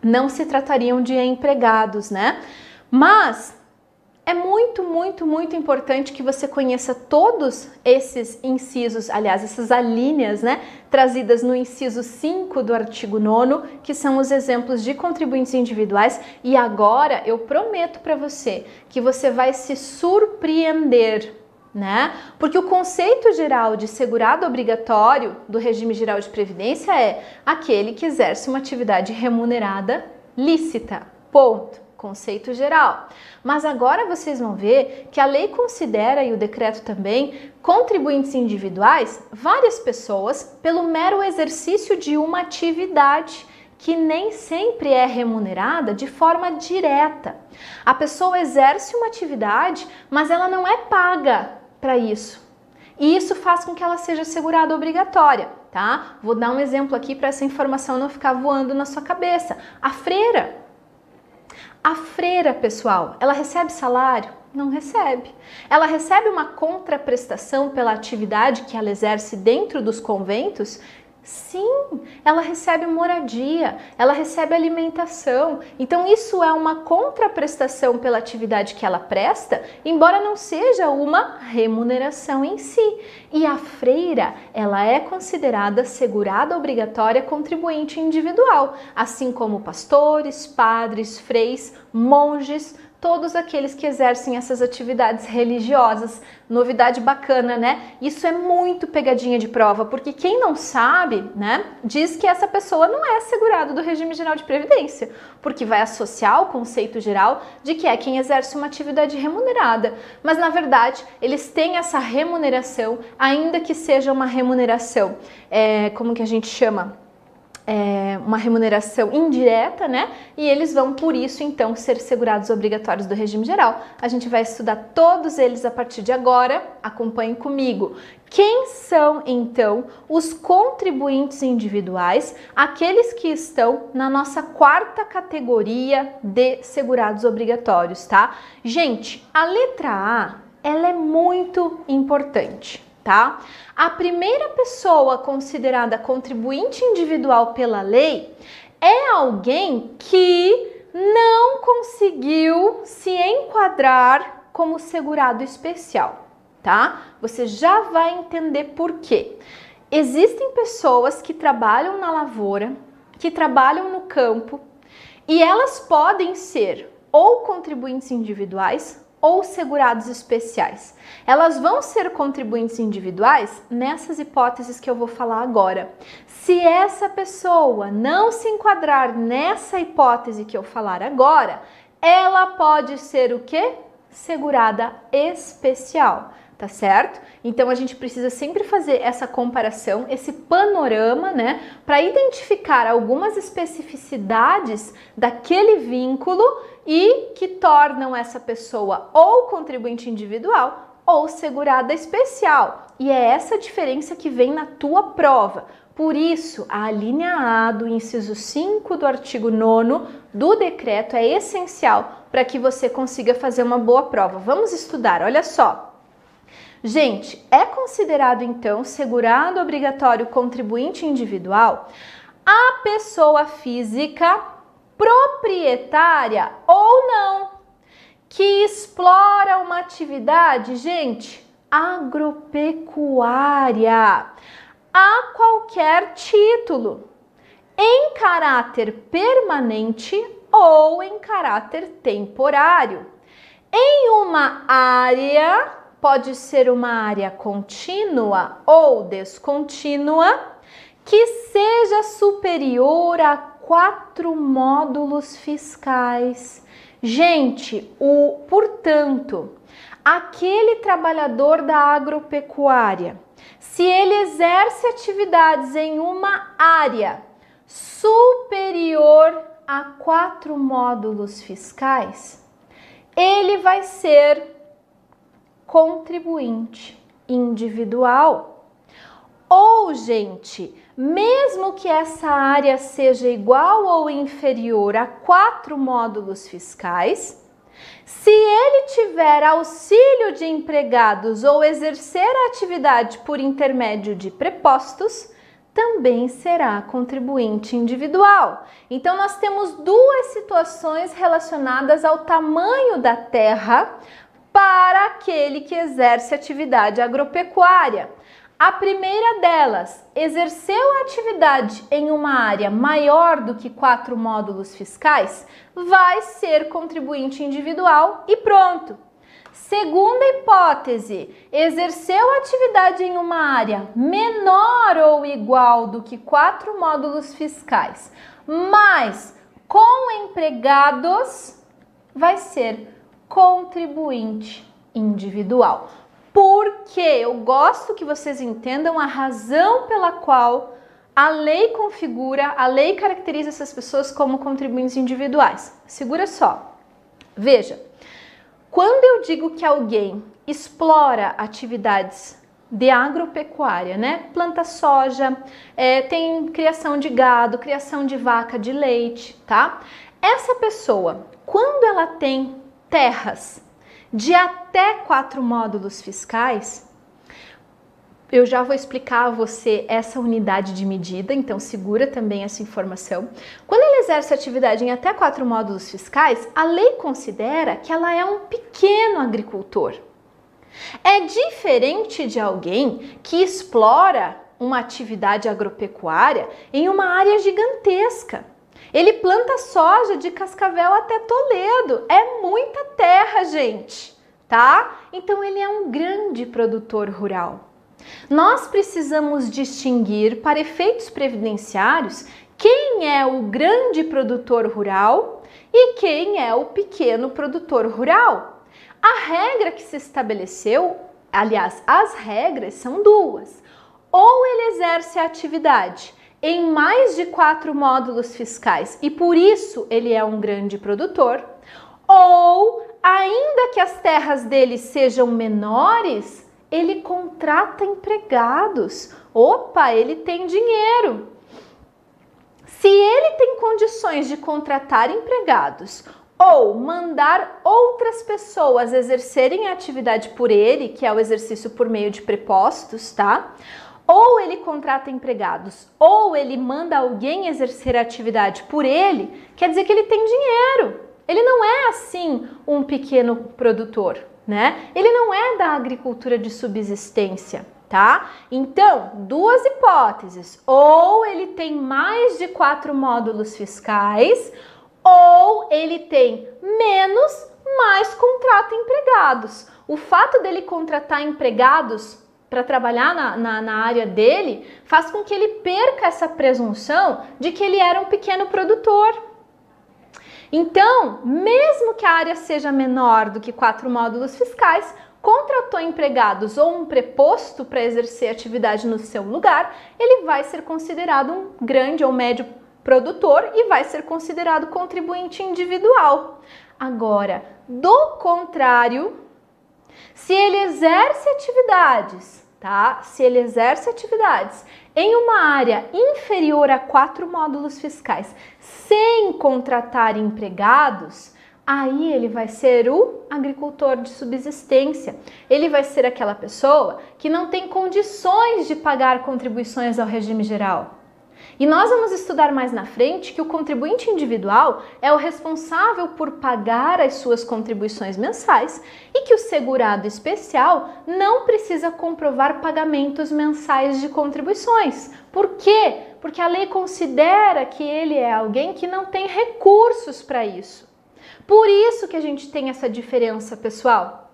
não se tratariam de empregados, né? Mas é muito, muito, muito importante que você conheça todos esses incisos, aliás, essas alíneas, né, trazidas no inciso 5 do artigo 9, que são os exemplos de contribuintes individuais, e agora eu prometo para você que você vai se surpreender né? Porque o conceito geral de segurado obrigatório do regime geral de previdência é aquele que exerce uma atividade remunerada lícita. Ponto conceito geral. Mas agora vocês vão ver que a lei considera, e o decreto também, contribuintes individuais várias pessoas pelo mero exercício de uma atividade que nem sempre é remunerada de forma direta. A pessoa exerce uma atividade, mas ela não é paga para isso. E isso faz com que ela seja segurada obrigatória, tá? Vou dar um exemplo aqui para essa informação não ficar voando na sua cabeça. A freira, a freira, pessoal, ela recebe salário? Não recebe. Ela recebe uma contraprestação pela atividade que ela exerce dentro dos conventos? Sim, ela recebe moradia, ela recebe alimentação. Então, isso é uma contraprestação pela atividade que ela presta, embora não seja uma remuneração em si. E a freira, ela é considerada segurada obrigatória contribuinte individual, assim como pastores, padres, freis, monges, todos aqueles que exercem essas atividades religiosas. Novidade bacana, né? Isso é muito pegadinha de prova, porque quem não sabe, né, diz que essa pessoa não é assegurado do regime geral de previdência, porque vai associar o conceito geral de que é quem exerce uma atividade remunerada. Mas na verdade, eles têm essa remuneração, ainda que seja uma remuneração, é, como que a gente chama? É, uma remuneração indireta, né? E eles vão, por isso, então, ser segurados obrigatórios do regime geral. A gente vai estudar todos eles a partir de agora. Acompanhe comigo. Quem são, então, os contribuintes individuais, aqueles que estão na nossa quarta categoria de segurados obrigatórios, tá? Gente, a letra A, ela é muito importante tá? A primeira pessoa considerada contribuinte individual pela lei é alguém que não conseguiu se enquadrar como segurado especial, tá? Você já vai entender por quê. Existem pessoas que trabalham na lavoura, que trabalham no campo, e elas podem ser ou contribuintes individuais ou segurados especiais. Elas vão ser contribuintes individuais nessas hipóteses que eu vou falar agora. Se essa pessoa não se enquadrar nessa hipótese que eu falar agora, ela pode ser o que? Segurada especial tá certo? Então a gente precisa sempre fazer essa comparação, esse panorama, né, para identificar algumas especificidades daquele vínculo e que tornam essa pessoa ou contribuinte individual ou segurada especial. E é essa diferença que vem na tua prova. Por isso, a linha A do inciso 5 do artigo 9 do decreto é essencial para que você consiga fazer uma boa prova. Vamos estudar, olha só. Gente, é considerado então segurado obrigatório contribuinte individual a pessoa física proprietária ou não que explora uma atividade, gente, agropecuária a qualquer título, em caráter permanente ou em caráter temporário, em uma área pode ser uma área contínua ou descontínua que seja superior a quatro módulos fiscais. Gente, o portanto, aquele trabalhador da agropecuária, se ele exerce atividades em uma área superior a quatro módulos fiscais, ele vai ser contribuinte individual. Ou, gente, mesmo que essa área seja igual ou inferior a quatro módulos fiscais, se ele tiver auxílio de empregados ou exercer a atividade por intermédio de prepostos, também será contribuinte individual. Então, nós temos duas situações relacionadas ao tamanho da terra para aquele que exerce atividade agropecuária. A primeira delas, exerceu a atividade em uma área maior do que quatro módulos fiscais, vai ser contribuinte individual e pronto. Segunda hipótese, exerceu atividade em uma área menor ou igual do que quatro módulos fiscais, mas com empregados, vai ser contribuinte individual. Porque eu gosto que vocês entendam a razão pela qual a lei configura, a lei caracteriza essas pessoas como contribuintes individuais. Segura só. Veja, quando eu digo que alguém explora atividades de agropecuária, né? Planta soja, é, tem criação de gado, criação de vaca de leite, tá? Essa pessoa, quando ela tem terras de até quatro módulos fiscais, eu já vou explicar a você essa unidade de medida, então segura também essa informação. Quando ele exerce atividade em até quatro módulos fiscais, a lei considera que ela é um pequeno agricultor. É diferente de alguém que explora uma atividade agropecuária em uma área gigantesca. Ele planta soja de Cascavel até Toledo. É muita terra, gente, tá? Então ele é um grande produtor rural. Nós precisamos distinguir para efeitos previdenciários quem é o grande produtor rural e quem é o pequeno produtor rural. A regra que se estabeleceu, aliás, as regras são duas. Ou ele exerce a atividade em mais de quatro módulos fiscais e por isso ele é um grande produtor, ou ainda que as terras dele sejam menores, ele contrata empregados. Opa, ele tem dinheiro. Se ele tem condições de contratar empregados ou mandar outras pessoas exercerem a atividade por ele, que é o exercício por meio de prepostos, tá? Ou ele contrata empregados, ou ele manda alguém exercer a atividade por ele, quer dizer que ele tem dinheiro. Ele não é assim um pequeno produtor, né? Ele não é da agricultura de subsistência, tá? Então, duas hipóteses: ou ele tem mais de quatro módulos fiscais, ou ele tem menos, mas contrata empregados. O fato dele contratar empregados para trabalhar na, na, na, área dele faz com que ele perca essa presunção de que ele era um pequeno produtor. Então, mesmo que a área seja menor do que quatro módulos fiscais, contratou empregados ou um preposto para exercer atividade no seu lugar, ele vai ser considerado um grande ou médio produtor e vai ser considerado contribuinte individual. Agora, do contrário, se ele exerce atividades tá? Se ele exerce atividades em uma área inferior a quatro módulos fiscais, sem contratar empregados, aí ele vai ser o agricultor de subsistência. Ele vai ser aquela pessoa que não tem condições de pagar contribuições ao regime geral. E nós vamos estudar mais na frente que o contribuinte individual é o responsável por pagar as suas contribuições mensais e que o segurado especial não precisa comprovar pagamentos mensais de contribuições. Por quê? Porque a lei considera que ele é alguém que não tem recursos para isso. Por isso que a gente tem essa diferença, pessoal.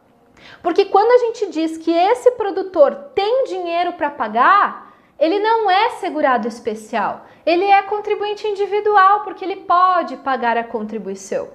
Porque quando a gente diz que esse produtor tem dinheiro para pagar, ele não é segurado especial, ele é contribuinte individual porque ele pode pagar a contribuição.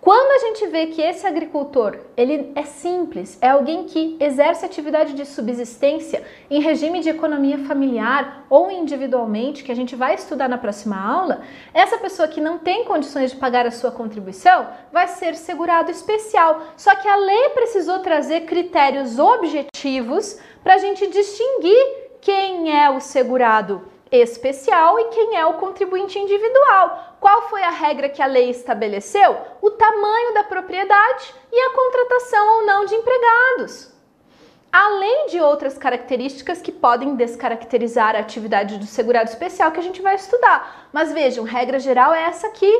Quando a gente vê que esse agricultor, ele é simples, é alguém que exerce atividade de subsistência em regime de economia familiar ou individualmente, que a gente vai estudar na próxima aula, essa pessoa que não tem condições de pagar a sua contribuição vai ser segurado especial. Só que a lei precisou trazer critérios objetivos para a gente distinguir quem é o segurado especial e quem é o contribuinte individual. Qual foi a regra que a lei estabeleceu? O tamanho da propriedade e a contratação ou não de empregados. Além de outras características que podem descaracterizar a atividade do segurado especial que a gente vai estudar. Mas vejam, regra geral é essa aqui,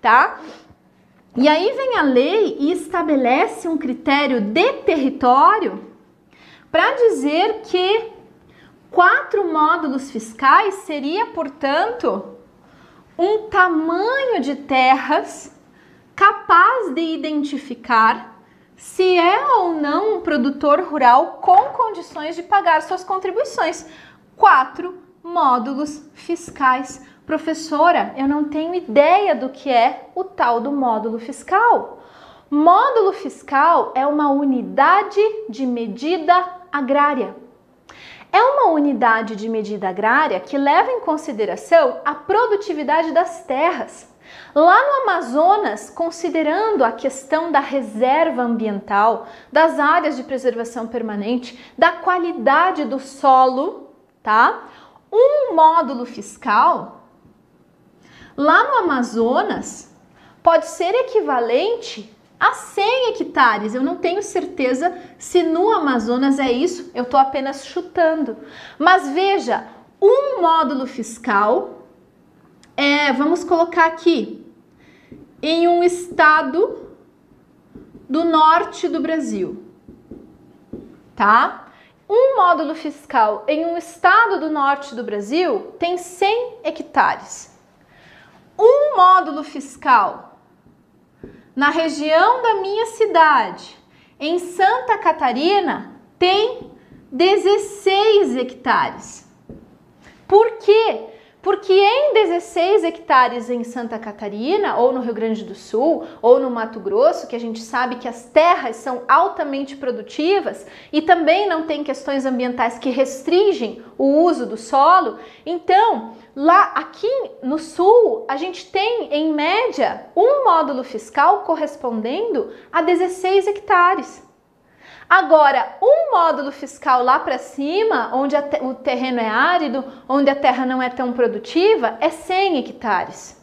tá? E aí vem a lei e estabelece um critério de território para dizer que quatro módulos fiscais seria, portanto, um tamanho de terras capaz de identificar se é ou não um produtor rural com condições de pagar suas contribuições. Quatro módulos fiscais. Professora, eu não tenho ideia do que é o tal do módulo fiscal. Módulo fiscal é uma unidade de medida agrária é uma unidade de medida agrária que leva em consideração a produtividade das terras. Lá no Amazonas, considerando a questão da reserva ambiental, das áreas de preservação permanente, da qualidade do solo, tá? Um módulo fiscal lá no Amazonas pode ser equivalente a 100 hectares. Eu não tenho certeza se no Amazonas é isso, eu estou apenas chutando. Mas veja, um módulo fiscal, é, vamos colocar aqui, em um estado do norte do Brasil, tá? Um módulo fiscal em um estado do norte do Brasil tem 100 hectares. Um módulo fiscal na região da minha cidade, em Santa Catarina, tem 16 hectares. Por quê? Porque em 16 hectares em Santa Catarina, ou no Rio Grande do Sul, ou no Mato Grosso, que a gente sabe que as terras são altamente produtivas e também não tem questões ambientais que restringem o uso do solo, então lá aqui no sul a gente tem em média um módulo fiscal correspondendo a 16 hectares. Agora, um módulo fiscal lá para cima, onde o terreno é árido, onde a terra não é tão produtiva, é 100 hectares.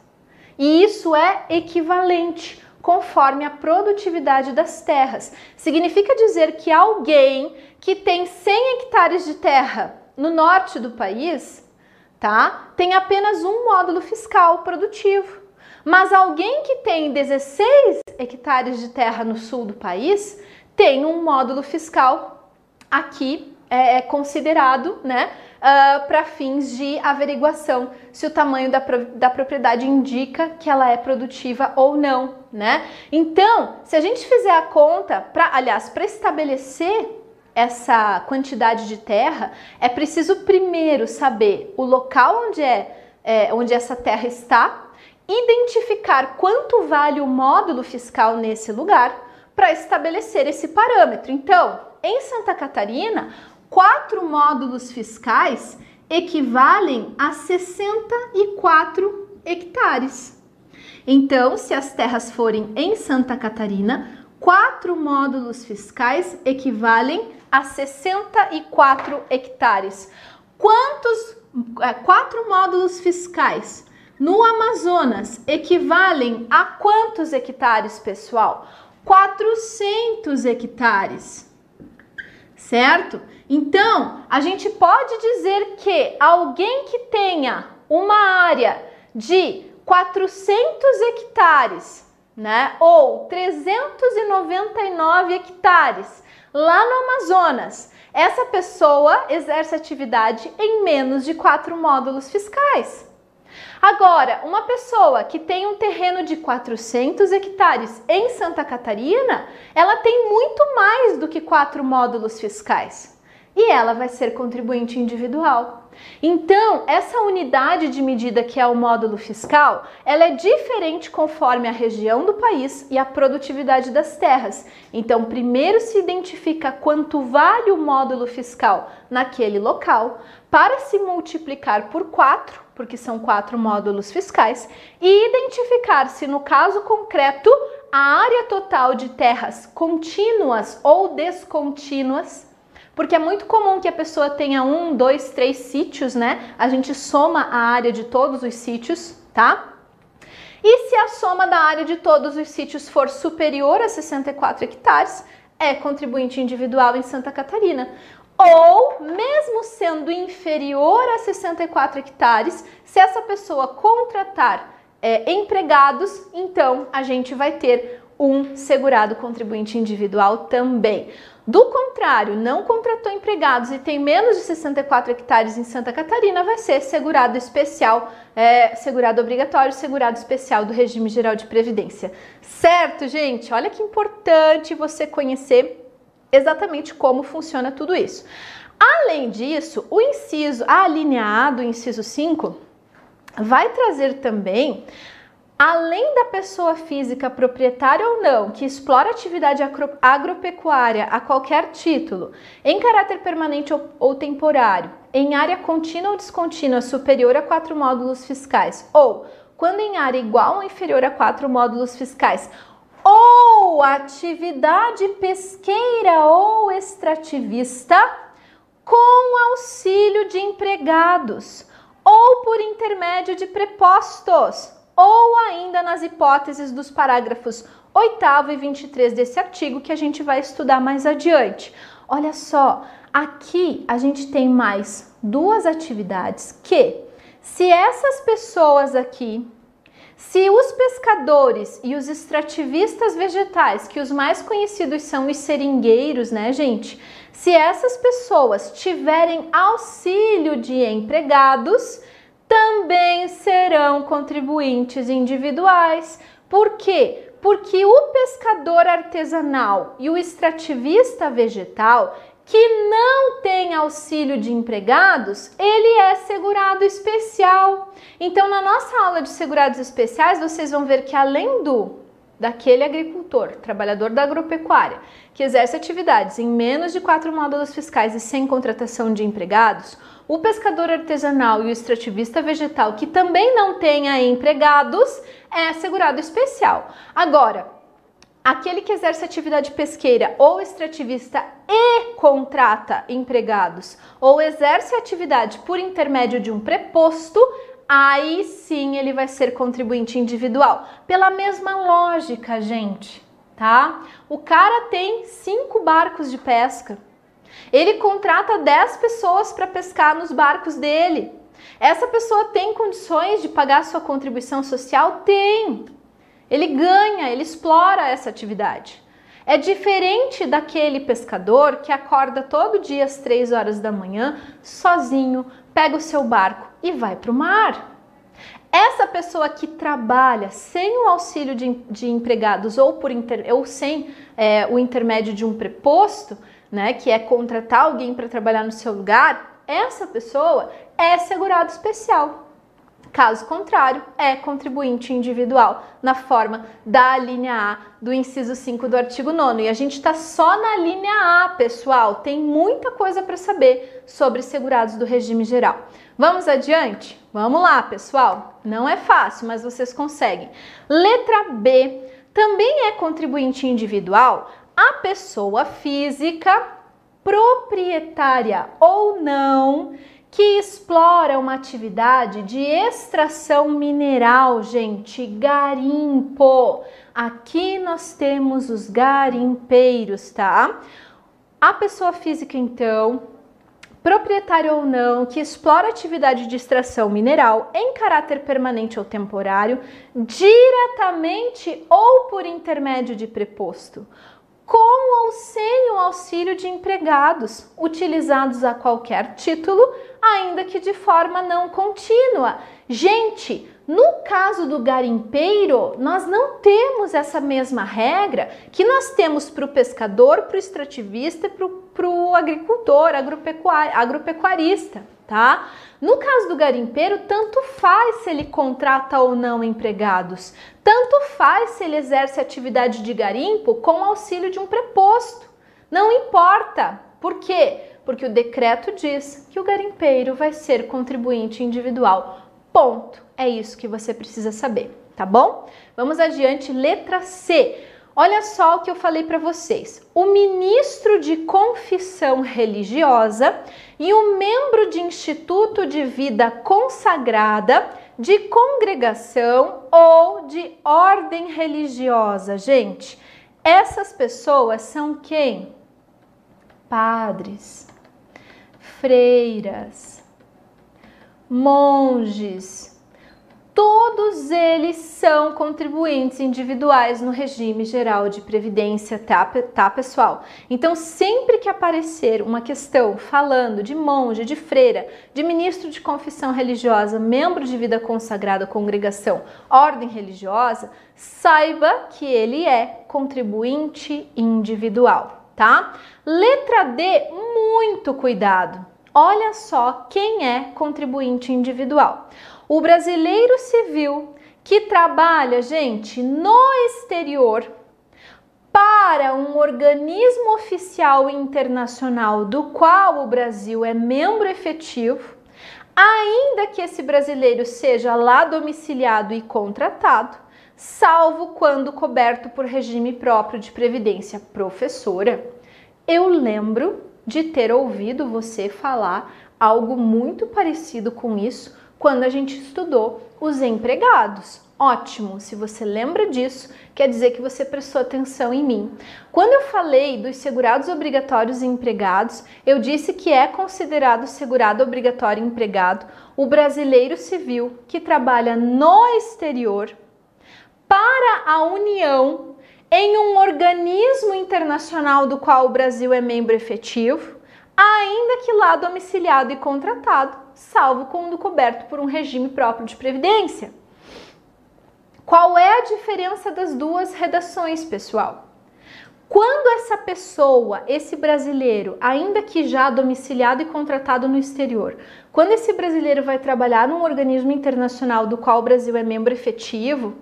E isso é equivalente conforme a produtividade das terras. Significa dizer que alguém que tem 100 hectares de terra no norte do país, tá? Tem apenas um módulo fiscal produtivo. Mas alguém que tem 16 hectares de terra no sul do país tem um módulo fiscal aqui é, é considerado, né, uh, para fins de averiguação se o tamanho da, da propriedade indica que ela é produtiva ou não, né? Então, se a gente fizer a conta, para, aliás, para estabelecer essa quantidade de terra, é preciso primeiro saber o local onde é, é onde essa terra está, identificar quanto vale o módulo fiscal nesse lugar para estabelecer esse parâmetro. Então, em Santa Catarina, quatro módulos fiscais equivalem a 64 hectares. Então, se as terras forem em Santa Catarina, quatro módulos fiscais equivalem a 64 hectares. Quantos é, quatro módulos fiscais no Amazonas equivalem a quantos hectares, pessoal? 400 hectares. Certo? Então, a gente pode dizer que alguém que tenha uma área de 400 hectares, né, ou 399 hectares lá no Amazonas, essa pessoa exerce atividade em menos de quatro módulos fiscais. Agora, uma pessoa que tem um terreno de 400 hectares em Santa Catarina, ela tem muito mais do que quatro módulos fiscais e ela vai ser contribuinte individual. Então, essa unidade de medida que é o módulo fiscal, ela é diferente conforme a região do país e a produtividade das terras. Então, primeiro se identifica quanto vale o módulo fiscal naquele local, para se multiplicar por 4, porque são quatro módulos fiscais, e identificar se no caso concreto a área total de terras contínuas ou descontínuas porque é muito comum que a pessoa tenha um, dois, três sítios, né? A gente soma a área de todos os sítios, tá? E se a soma da área de todos os sítios for superior a 64 hectares, é contribuinte individual em Santa Catarina. Ou, mesmo sendo inferior a 64 hectares, se essa pessoa contratar é, empregados, então a gente vai ter um segurado contribuinte individual também. Do contrário, não contratou empregados e tem menos de 64 hectares em Santa Catarina, vai ser segurado especial, é, segurado obrigatório, segurado especial do regime geral de previdência. Certo, gente? Olha que importante você conhecer exatamente como funciona tudo isso. Além disso, o inciso, a linha A do inciso 5 vai trazer também além da pessoa física proprietária ou não que explora atividade agropecuária a qualquer título, em caráter permanente ou, ou, temporário, em área contínua ou descontínua superior a quatro módulos fiscais, ou quando em área igual ou inferior a quatro módulos fiscais, ou atividade pesqueira ou extrativista com auxílio de empregados ou por intermédio de prepostos ou ainda nas hipóteses dos parágrafos 8 e 23 desse artigo que a gente vai estudar mais adiante. Olha só, aqui a gente tem mais duas atividades que, se essas pessoas aqui, se os pescadores e os extrativistas vegetais, que os mais conhecidos são os seringueiros, né, gente? Se essas pessoas tiverem auxílio de empregados, também serão contribuintes individuais. Por quê? Porque o pescador artesanal e o extrativista vegetal que não tem auxílio de empregados, ele é segurado especial. Então, na nossa aula de segurados especiais, vocês vão ver que além do daquele agricultor, trabalhador da agropecuária, que exerce atividades em menos de quatro módulos fiscais e sem contratação de empregados, o pescador artesanal e o extrativista vegetal, que também não tenha empregados, é segurado especial. Agora, aquele que exerce atividade pesqueira ou extrativista e contrata empregados, ou exerce atividade por intermédio de um preposto, aí sim ele vai ser contribuinte individual. Pela mesma lógica, gente, tá? O cara tem cinco barcos de pesca Ele contrata 10 pessoas para pescar nos barcos dele. Essa pessoa tem condições de pagar sua contribuição social? Tem. Ele ganha, ele explora essa atividade. É diferente daquele pescador que acorda todo dia às 3 horas da manhã, sozinho, pega o seu barco e vai para o mar. Essa pessoa que trabalha sem o auxílio de, de empregados ou, por inter, ou sem é, o intermédio de um preposto, né, que é contratar alguém para trabalhar no seu lugar, essa pessoa é segurado especial. Caso contrário, é contribuinte individual, na forma da linha A do inciso 5 do artigo 9. E a gente está só na linha A, pessoal. Tem muita coisa para saber sobre segurados do regime geral. Vamos adiante? Vamos lá, pessoal. Não é fácil, mas vocês conseguem. Letra B. Também é contribuinte individual a pessoa física proprietária ou não que explora uma atividade de extração mineral, gente, garimpo. Aqui nós temos os garimpeiros, tá? A pessoa física, então, proprietário ou não, que explora atividade de extração mineral em caráter permanente ou temporário, diretamente ou por intermédio de preposto com ou sem o auxílio de empregados, utilizados a qualquer título, ainda que de forma não contínua. Gente, no caso do garimpeiro, nós não temos essa mesma regra que nós temos para o pescador, para o extrativista e para o agricultor, agropecuarista, tá? No caso do garimpeiro, tanto faz se ele contrata ou não empregados, tanto faz se ele exerce atividade de garimpo com auxílio de um preposto. Não importa. Por quê? Porque o decreto diz que o garimpeiro vai ser contribuinte individual. Ponto. É isso que você precisa saber, tá bom? Vamos adiante, letra C. Olha só o que eu falei para vocês. O ministro de confissão religiosa e o membro de instituto de vida consagrada, de congregação ou de ordem religiosa. Gente, essas pessoas são quem? Padres, freiras, monges, todos eles são contribuintes individuais no regime geral de previdência, tá, tá, pessoal? Então, sempre que aparecer uma questão falando de monge, de freira, de ministro de confissão religiosa, membro de vida consagrada, congregação, ordem religiosa, saiba que ele é contribuinte individual, tá? Letra D, muito cuidado. Olha só quem é contribuinte individual. O brasileiro civil que trabalha, gente, no exterior para um organismo oficial internacional do qual o Brasil é membro efetivo, ainda que esse brasileiro seja lá domiciliado e contratado, salvo quando coberto por regime próprio de previdência professora. Eu lembro de ter ouvido você falar algo muito parecido com isso quando a gente estudou os empregados. Ótimo, se você lembra disso, quer dizer que você prestou atenção em mim. Quando eu falei dos segurados obrigatórios e empregados, eu disse que é considerado segurado obrigatório empregado o brasileiro civil que trabalha no exterior para a União em um organismo internacional do qual o Brasil é membro efetivo, ainda que lá domiciliado e contratado salvo quando coberto por um regime próprio de previdência. Qual é a diferença das duas redações, pessoal? Quando essa pessoa, esse brasileiro, ainda que já domiciliado e contratado no exterior, quando esse brasileiro vai trabalhar num organismo internacional do qual o Brasil é membro efetivo,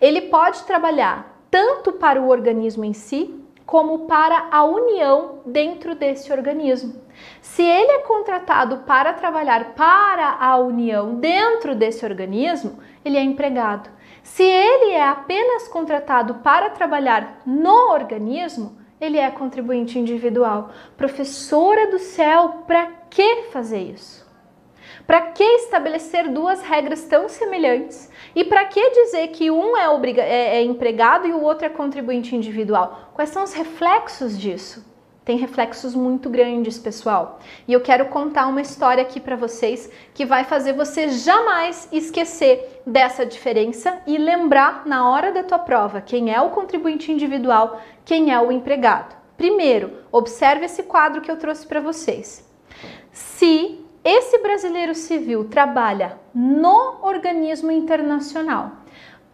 ele pode trabalhar tanto para o organismo em si, como para a união dentro desse organismo. Se ele é contratado para trabalhar para a união dentro desse organismo, ele é empregado. Se ele é apenas contratado para trabalhar no organismo, ele é contribuinte individual. Professora do céu, para que fazer isso? Para que estabelecer duas regras tão semelhantes? E para que dizer que um é, é, é empregado e o outro é contribuinte individual? Quais são os reflexos disso? tem reflexos muito grandes, pessoal. E eu quero contar uma história aqui para vocês que vai fazer você jamais esquecer dessa diferença e lembrar na hora da tua prova quem é o contribuinte individual, quem é o empregado. Primeiro, observe esse quadro que eu trouxe para vocês. Se esse brasileiro civil trabalha no organismo internacional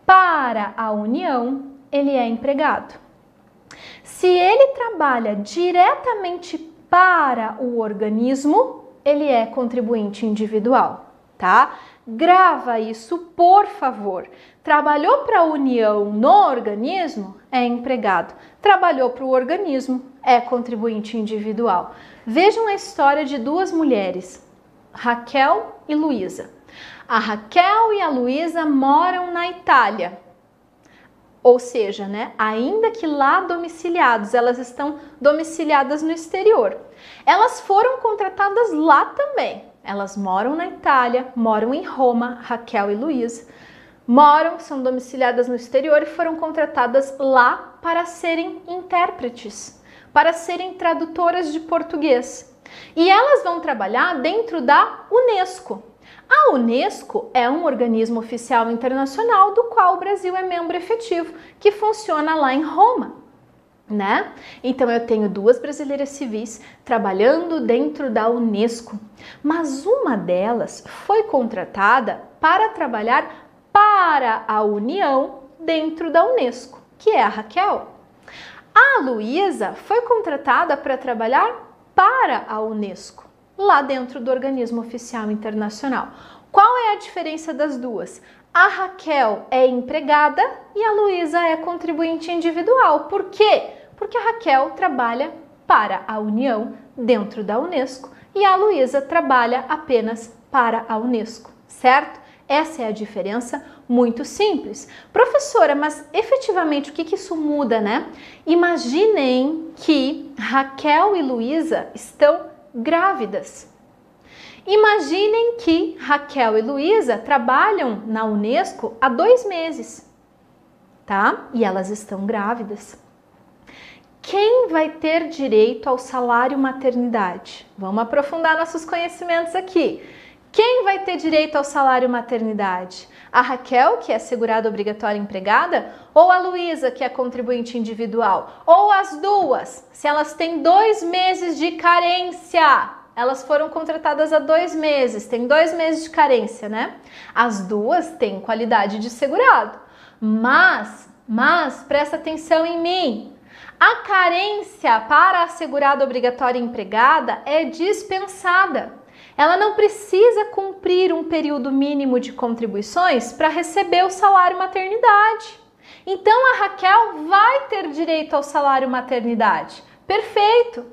para a União, ele é empregado. Se ele trabalha diretamente para o organismo, ele é contribuinte individual, tá? Grava isso, por favor. Trabalhou para a união no organismo, é empregado. Trabalhou para o organismo, é contribuinte individual. Vejam a história de duas mulheres, Raquel e Luísa. A Raquel e a Luísa moram na Itália. Ou seja, né, ainda que lá domiciliados, elas estão domiciliadas no exterior. Elas foram contratadas lá também. Elas moram na Itália, moram em Roma, Raquel e Luísa. Moram, são domiciliadas no exterior e foram contratadas lá para serem intérpretes, para serem tradutoras de português. E elas vão trabalhar dentro da Unesco. A Unesco é um organismo oficial internacional do qual o Brasil é membro efetivo, que funciona lá em Roma. Né? Então eu tenho duas brasileiras civis trabalhando dentro da Unesco, mas uma delas foi contratada para trabalhar para a União dentro da Unesco, que é a Raquel. A Luísa foi contratada para trabalhar para a Unesco, lá dentro do organismo oficial internacional. Qual é a diferença das duas? A Raquel é empregada e a Luísa é contribuinte individual. Por quê? Porque a Raquel trabalha para a União dentro da Unesco e a Luísa trabalha apenas para a Unesco, certo? Essa é a diferença muito simples. Professora, mas efetivamente o que, que isso muda, né? Imaginem que Raquel e Luísa estão grávidas. Imaginem que Raquel e Luísa trabalham na Unesco há dois meses, tá? E elas estão grávidas. Quem vai ter direito ao salário maternidade? Vamos aprofundar nossos conhecimentos aqui. Quem vai ter direito ao salário maternidade? A Raquel, que é segurada obrigatória empregada, ou a Luísa, que é contribuinte individual? Ou as duas, se elas têm dois meses de carência? Elas foram contratadas há dois meses, tem dois meses de carência, né? As duas têm qualidade de segurado. Mas, mas, presta atenção em mim. A carência para a segurada obrigatória empregada é dispensada ela não precisa cumprir um período mínimo de contribuições para receber o salário maternidade. Então a Raquel vai ter direito ao salário maternidade. Perfeito.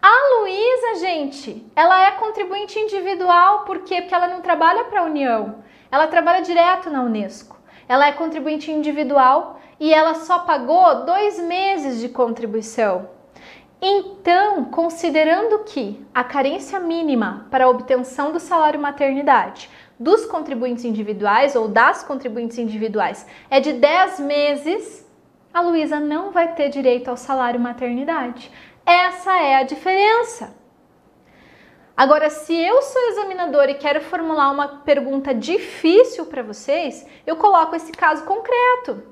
A Luísa, gente, ela é contribuinte individual, por quê? Porque ela não trabalha para a União, ela trabalha direto na Unesco. Ela é contribuinte individual e ela só pagou dois meses de contribuição. Então, considerando que a carência mínima para a obtenção do salário maternidade dos contribuintes individuais ou das contribuintes individuais é de 10 meses, a Luísa não vai ter direito ao salário maternidade. Essa é a diferença. Agora, se eu sou examinadora e quero formular uma pergunta difícil para vocês, eu coloco esse caso concreto.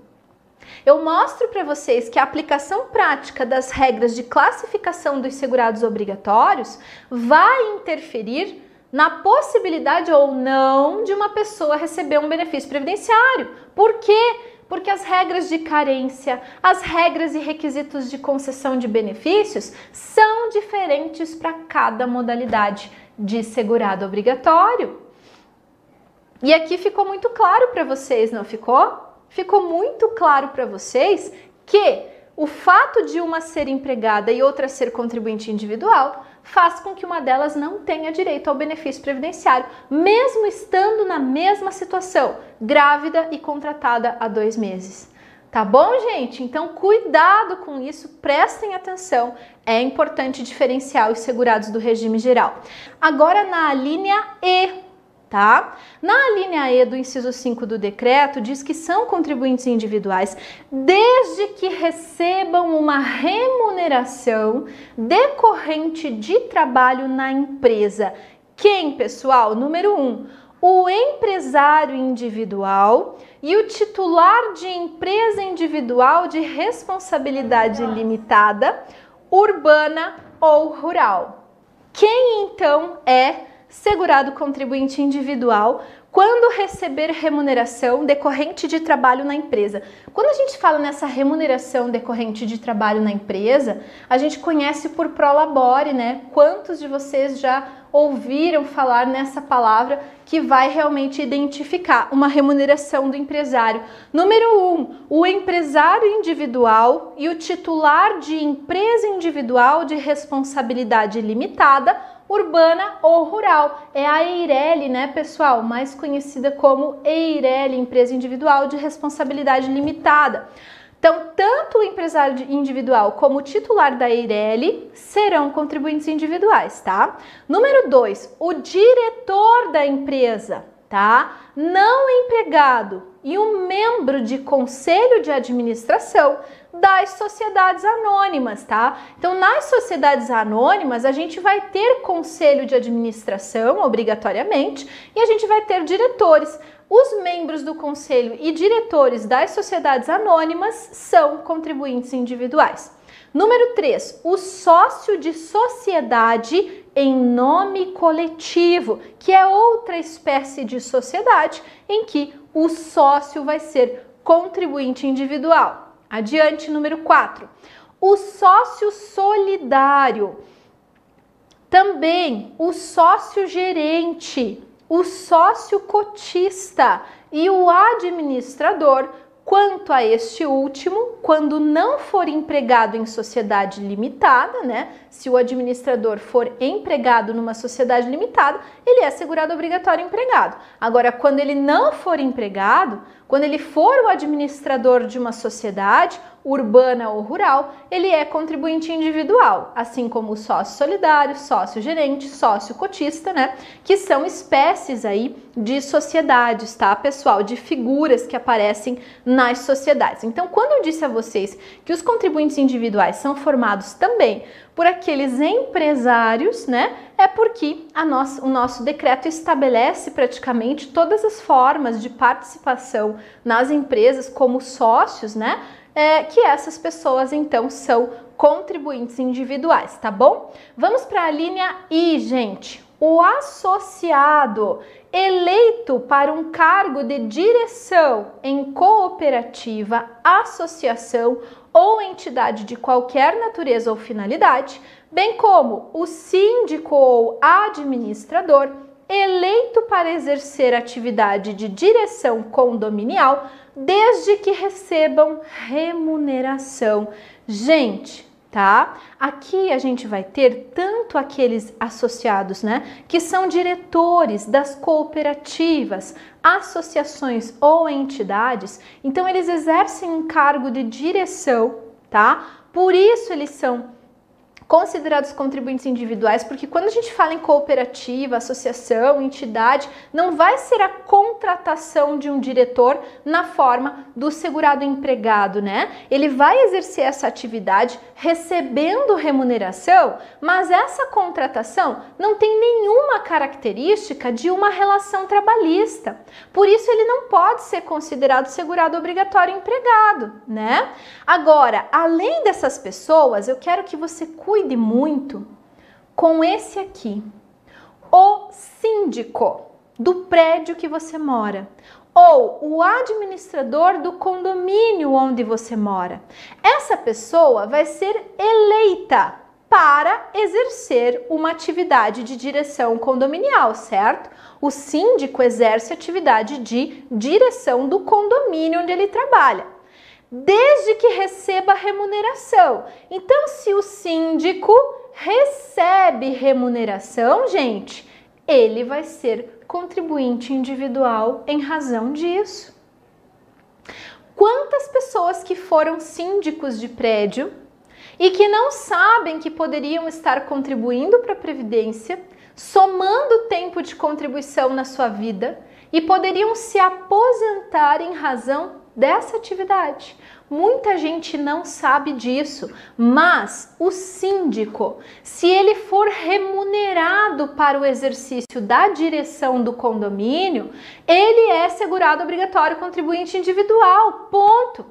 Eu mostro para vocês que a aplicação prática das regras de classificação dos segurados obrigatórios vai interferir na possibilidade ou não de uma pessoa receber um benefício previdenciário. Por quê? Porque as regras de carência, as regras e requisitos de concessão de benefícios são diferentes para cada modalidade de segurado obrigatório. E aqui ficou muito claro para vocês, não ficou? Ficou muito claro para vocês que o fato de uma ser empregada e outra ser contribuinte individual faz com que uma delas não tenha direito ao benefício previdenciário, mesmo estando na mesma situação, grávida e contratada há dois meses. Tá bom, gente? Então, cuidado com isso, prestem atenção. É importante diferenciar os segurados do regime geral. Agora, na linha E, tá? Na linha E do inciso 5 do decreto, diz que são contribuintes individuais desde que recebam uma remuneração decorrente de trabalho na empresa. Quem, pessoal? Número 1. Um, o empresário individual e o titular de empresa individual de responsabilidade limitada, urbana ou rural. Quem então é segurado contribuinte individual quando receber remuneração decorrente de trabalho na empresa. Quando a gente fala nessa remuneração decorrente de trabalho na empresa, a gente conhece por prolabore, né? Quantos de vocês já ouviram falar nessa palavra que vai realmente identificar uma remuneração do empresário? Número um, o empresário individual e o titular de empresa individual de responsabilidade limitada urbana ou rural. É a EIRELI, né, pessoal? Mais conhecida como EIRELI, Empresa Individual de Responsabilidade Limitada. Então, tanto o empresário individual como o titular da EIRELI serão contribuintes individuais, tá? Número 2, o diretor da empresa, tá? Não empregado e um membro de conselho de administração das sociedades anônimas, tá? Então, nas sociedades anônimas, a gente vai ter conselho de administração, obrigatoriamente, e a gente vai ter diretores. Os membros do conselho e diretores das sociedades anônimas são contribuintes individuais. Número 3, o sócio de sociedade em nome coletivo, que é outra espécie de sociedade em que o sócio vai ser contribuinte individual. Adiante, número 4. O sócio solidário. Também o sócio gerente, o sócio cotista e o administrador Quanto a este último, quando não for empregado em sociedade limitada, né? Se o administrador for empregado numa sociedade limitada, ele é segurado obrigatório empregado. Agora, quando ele não for empregado, quando ele for o administrador de uma sociedade, urbana ou rural, ele é contribuinte individual, assim como o sócio solidário, sócio gerente, sócio cotista, né? Que são espécies aí de sociedades, tá, pessoal? De figuras que aparecem nas sociedades. Então, quando eu disse a vocês que os contribuintes individuais são formados também por aqueles empresários, né? É porque nossa, o nosso decreto estabelece praticamente todas as formas de participação nas empresas como sócios, né? É, que essas pessoas então são contribuintes individuais, tá bom? Vamos para a linha I, gente. O associado eleito para um cargo de direção em cooperativa, associação ou entidade de qualquer natureza ou finalidade, bem como o síndico ou administrador eleito para exercer atividade de direção condominial desde que recebam remuneração. Gente, tá? Aqui a gente vai ter tanto aqueles associados, né, que são diretores das cooperativas, associações ou entidades, então eles exercem um cargo de direção, tá? Por isso eles são considerados contribuintes individuais, porque quando a gente fala em cooperativa, associação, entidade, não vai ser a contratação de um diretor na forma do segurado empregado, né? Ele vai exercer essa atividade recebendo remuneração, mas essa contratação não tem nenhuma característica de uma relação trabalhista. Por isso ele não pode ser considerado segurado obrigatório empregado, né? Agora, além dessas pessoas, eu quero que você cuide cuide muito com esse aqui, o síndico do prédio que você mora ou o administrador do condomínio onde você mora. Essa pessoa vai ser eleita para exercer uma atividade de direção condominial, certo? O síndico exerce atividade de direção do condomínio onde ele trabalha desde que receba remuneração. Então, se o síndico recebe remuneração, gente, ele vai ser contribuinte individual em razão disso. Quantas pessoas que foram síndicos de prédio e que não sabem que poderiam estar contribuindo para a Previdência somando tempo de contribuição na sua vida e poderiam se aposentar em razão dessa atividade. Muita gente não sabe disso, mas o síndico, se ele for remunerado para o exercício da direção do condomínio, ele é segurado obrigatório contribuinte individual. Ponto.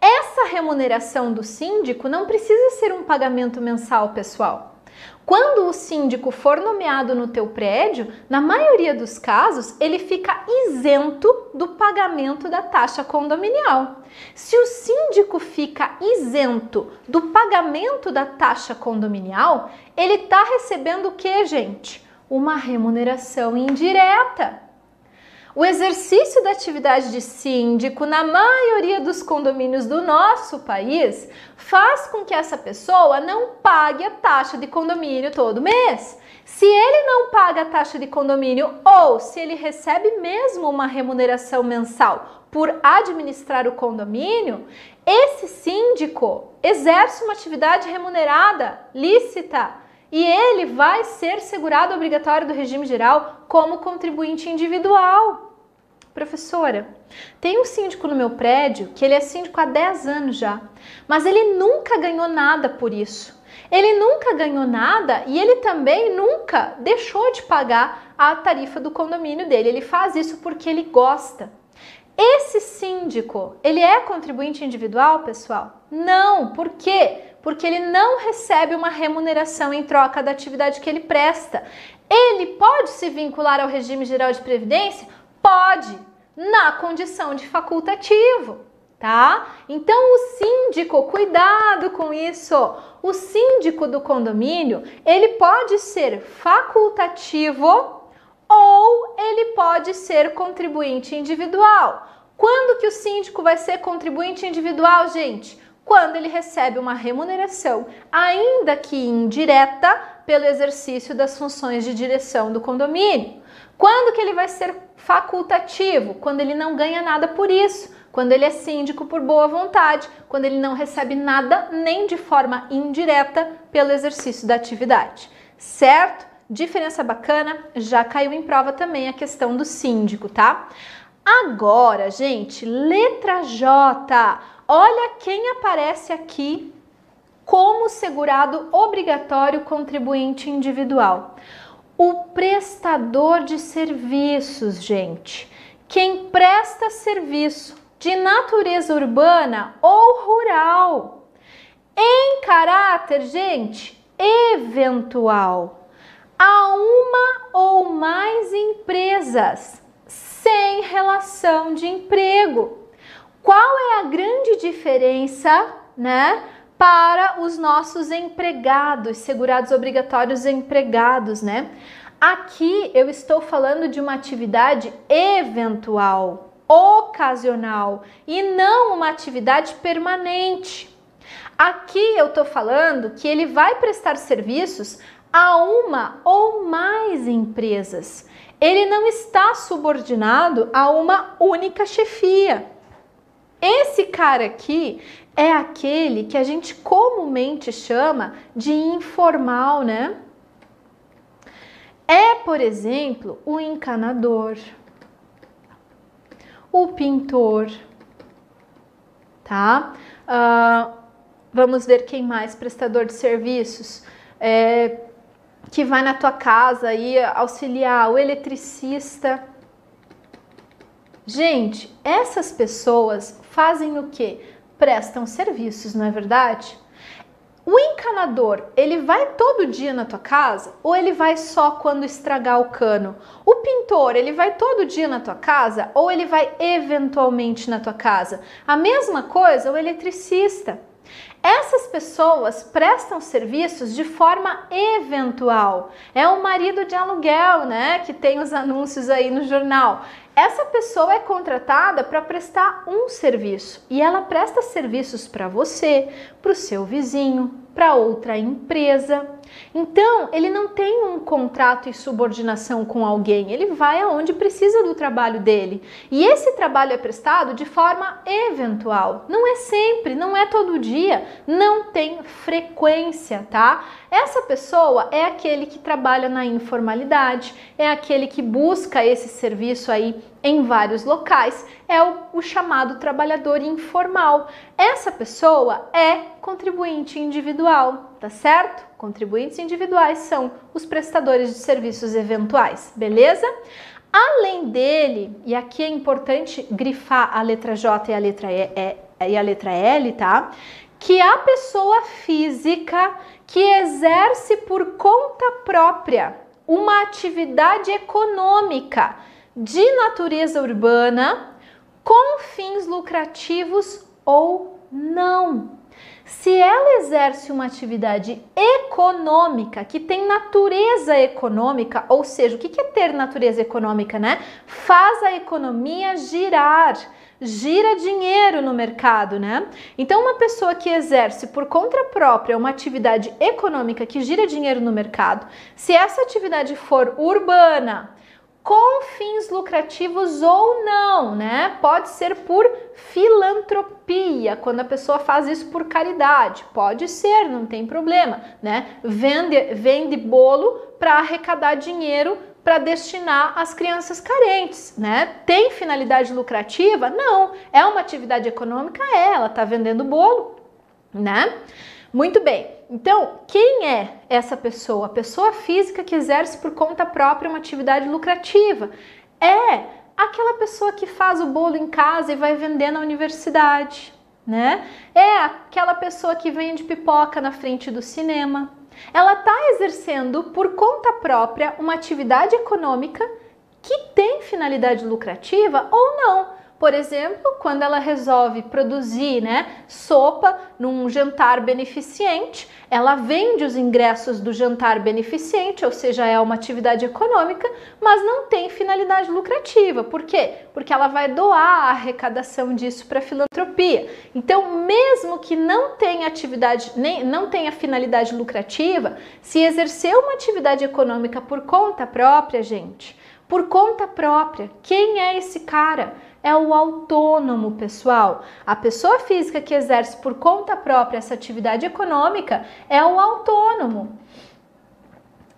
Essa remuneração do síndico não precisa ser um pagamento mensal, pessoal. Quando o síndico for nomeado no teu prédio, na maioria dos casos, ele fica isento do pagamento da taxa condominial. Se o síndico fica isento do pagamento da taxa condominial, ele está recebendo o que, gente? Uma remuneração indireta. O exercício da atividade de síndico na maioria dos condomínios do nosso país faz com que essa pessoa não pague a taxa de condomínio todo mês. Se ele não paga a taxa de condomínio ou se ele recebe mesmo uma remuneração mensal por administrar o condomínio, esse síndico exerce uma atividade remunerada, lícita, e ele vai ser segurado obrigatório do regime geral como contribuinte individual. Professora, tem um síndico no meu prédio que ele é síndico há 10 anos já, mas ele nunca ganhou nada por isso. Ele nunca ganhou nada e ele também nunca deixou de pagar a tarifa do condomínio dele. Ele faz isso porque ele gosta. Esse síndico, ele é contribuinte individual, pessoal? Não, por quê? Porque ele não recebe uma remuneração em troca da atividade que ele presta. Ele pode se vincular ao regime geral de previdência? Pode, na condição de facultativo, tá? Então o síndico, cuidado com isso. O síndico do condomínio, ele pode ser facultativo ou ele pode ser contribuinte individual. Quando que o síndico vai ser contribuinte individual, gente? Quando ele recebe uma remuneração, ainda que indireta, pelo exercício das funções de direção do condomínio. Quando que ele vai ser facultativo? Quando ele não ganha nada por isso, quando ele é síndico por boa vontade, quando ele não recebe nada nem de forma indireta pelo exercício da atividade. Certo? Diferença bacana, já caiu em prova também a questão do síndico, tá? Agora, gente, letra J. Olha quem aparece aqui como segurado obrigatório contribuinte individual. O prestador de serviços, gente. Quem presta serviço de natureza urbana ou rural. Em caráter, gente, eventual. A uma ou mais empresas sem relação de emprego. Qual é a grande diferença, né? para os nossos empregados, segurados obrigatórios empregados, né? Aqui eu estou falando de uma atividade eventual, ocasional e não uma atividade permanente. Aqui eu estou falando que ele vai prestar serviços a uma ou mais empresas. Ele não está subordinado a uma única chefia. Esse cara aqui é aquele que a gente comumente chama de informal, né? É, por exemplo, o encanador, o pintor, tá? Uh, vamos ver quem mais, prestador de serviços, é, que vai na tua casa e auxiliar, o eletricista. Gente, essas pessoas fazem o quê? prestam serviços, não é verdade? O encanador, ele vai todo dia na tua casa ou ele vai só quando estragar o cano? O pintor, ele vai todo dia na tua casa ou ele vai eventualmente na tua casa? A mesma coisa o eletricista. Essas pessoas prestam serviços de forma eventual. É o marido de aluguel, né, que tem os anúncios aí no jornal. Essa pessoa é contratada para prestar um serviço e ela presta serviços para você, para o seu vizinho, para outra empresa. Então, ele não tem um contrato e subordinação com alguém, ele vai aonde precisa do trabalho dele. E esse trabalho é prestado de forma eventual, não é sempre, não é todo dia, não tem frequência, tá? Essa pessoa é aquele que trabalha na informalidade, é aquele que busca esse serviço aí em vários locais, é o, o chamado trabalhador informal. Essa pessoa é contribuinte individual, tá certo? Contribuintes individuais são os prestadores de serviços eventuais, beleza? Além dele, e aqui é importante grifar a letra J e a letra, e, e, e a letra L, tá? Que a pessoa física que exerce por conta própria uma atividade econômica de natureza urbana com fins lucrativos ou não. Se ela exerce uma atividade econômica que tem natureza econômica, ou seja, o que é ter natureza econômica, né? Faz a economia girar, gira dinheiro no mercado, né? Então, uma pessoa que exerce por conta própria uma atividade econômica que gira dinheiro no mercado, se essa atividade for urbana, com fins lucrativos ou não, né? Pode ser por filantropia, quando a pessoa faz isso por caridade, pode ser, não tem problema, né? Vende, vende bolo para arrecadar dinheiro para destinar às crianças carentes, né? Tem finalidade lucrativa? Não. É uma atividade econômica? É, ela está vendendo bolo, né? Muito bem. Então, quem é essa pessoa? A pessoa física que exerce por conta própria uma atividade lucrativa. É aquela pessoa que faz o bolo em casa e vai vender na universidade, né? É aquela pessoa que vende pipoca na frente do cinema. Ela está exercendo por conta própria uma atividade econômica que tem finalidade lucrativa ou não. Por exemplo, quando ela resolve produzir né, sopa num jantar beneficente, ela vende os ingressos do jantar beneficente, ou seja, é uma atividade econômica, mas não tem finalidade lucrativa. Por quê? Porque ela vai doar a arrecadação disso para filantropia. Então, mesmo que não tenha atividade, nem não tenha finalidade lucrativa, se exercer uma atividade econômica por conta própria, gente, por conta própria, quem é esse cara? É o autônomo, pessoal. A pessoa física que exerce por conta própria essa atividade econômica é o autônomo.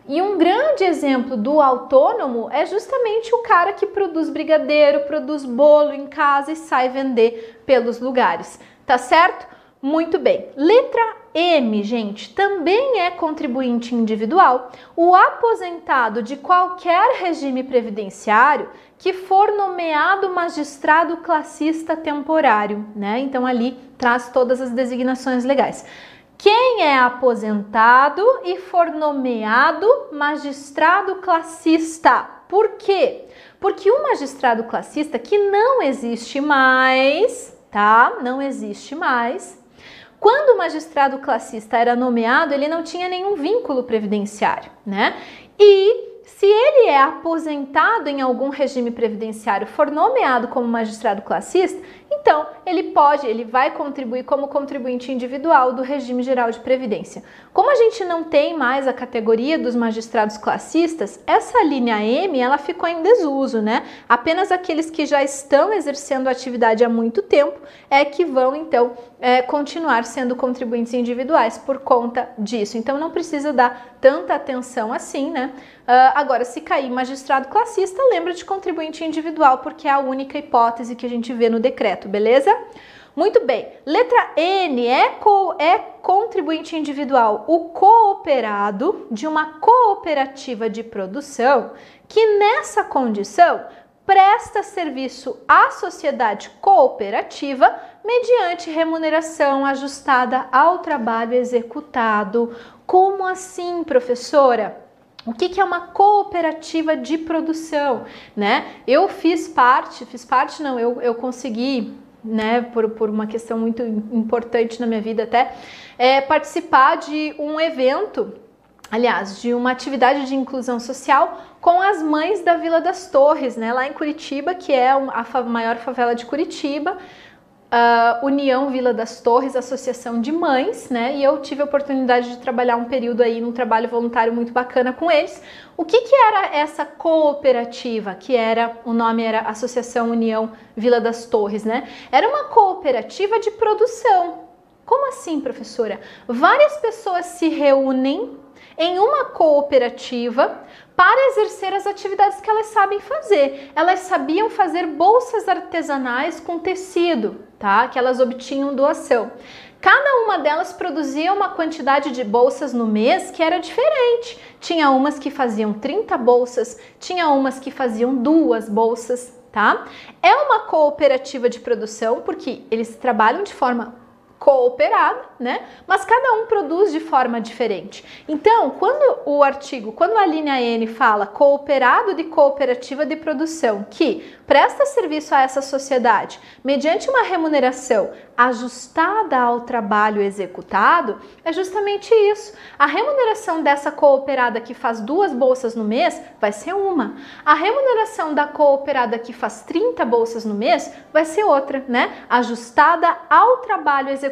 E um grande exemplo do autônomo é justamente o cara que produz brigadeiro, produz bolo em casa e sai vender pelos lugares, tá certo? Muito bem. Letra M, gente, também é contribuinte individual. O aposentado de qualquer regime previdenciário que for nomeado magistrado classista temporário, né? Então ali traz todas as designações legais. Quem é aposentado e for nomeado magistrado classista? Por quê? Porque o magistrado classista que não existe mais, tá? Não existe mais quando o magistrado classista era nomeado, ele não tinha nenhum vínculo previdenciário, né? E se ele é aposentado em algum regime previdenciário, for nomeado como magistrado classista, então ele pode, ele vai contribuir como contribuinte individual do regime geral de previdência. Como a gente não tem mais a categoria dos magistrados classistas, essa linha M ela ficou em desuso, né? Apenas aqueles que já estão exercendo atividade há muito tempo é que vão então é, continuar sendo contribuintes individuais por conta disso. Então não precisa dar tanta atenção assim, né? Uh, agora, se cair magistrado classista, lembra de contribuinte individual, porque é a única hipótese que a gente vê no decreto, beleza? Muito bem. Letra N é, co é contribuinte individual, o cooperado de uma cooperativa de produção que nessa condição presta serviço à sociedade cooperativa mediante remuneração ajustada ao trabalho executado. Como assim, professora? O que, que, é uma cooperativa de produção, né? Eu fiz parte, fiz parte não, eu, eu consegui, né, por, por uma questão muito importante na minha vida até, é, participar de um evento, aliás, de uma atividade de inclusão social com as mães da Vila das Torres, né, lá em Curitiba, que é a maior favela de Curitiba, uh, União Vila das Torres, Associação de Mães, né? E eu tive a oportunidade de trabalhar um período aí num trabalho voluntário muito bacana com eles. O que, que era essa cooperativa? Que era, o nome era Associação União Vila das Torres, né? Era uma cooperativa de produção. Como assim, professora? Várias pessoas se reúnem em uma cooperativa para exercer as atividades que elas sabem fazer. Elas sabiam fazer bolsas artesanais com tecido, tá? Que elas obtinham doação. Cada uma delas produzia uma quantidade de bolsas no mês que era diferente. Tinha umas que faziam 30 bolsas, tinha umas que faziam duas bolsas, tá? É uma cooperativa de produção porque eles trabalham de forma cooperada, né? Mas cada um produz de forma diferente. Então, quando o artigo, quando a linha N fala cooperado de cooperativa de produção que presta serviço a essa sociedade mediante uma remuneração ajustada ao trabalho executado, é justamente isso. A remuneração dessa cooperada que faz duas bolsas no mês vai ser uma. A remuneração da cooperada que faz 30 bolsas no mês vai ser outra, né? Ajustada ao trabalho executado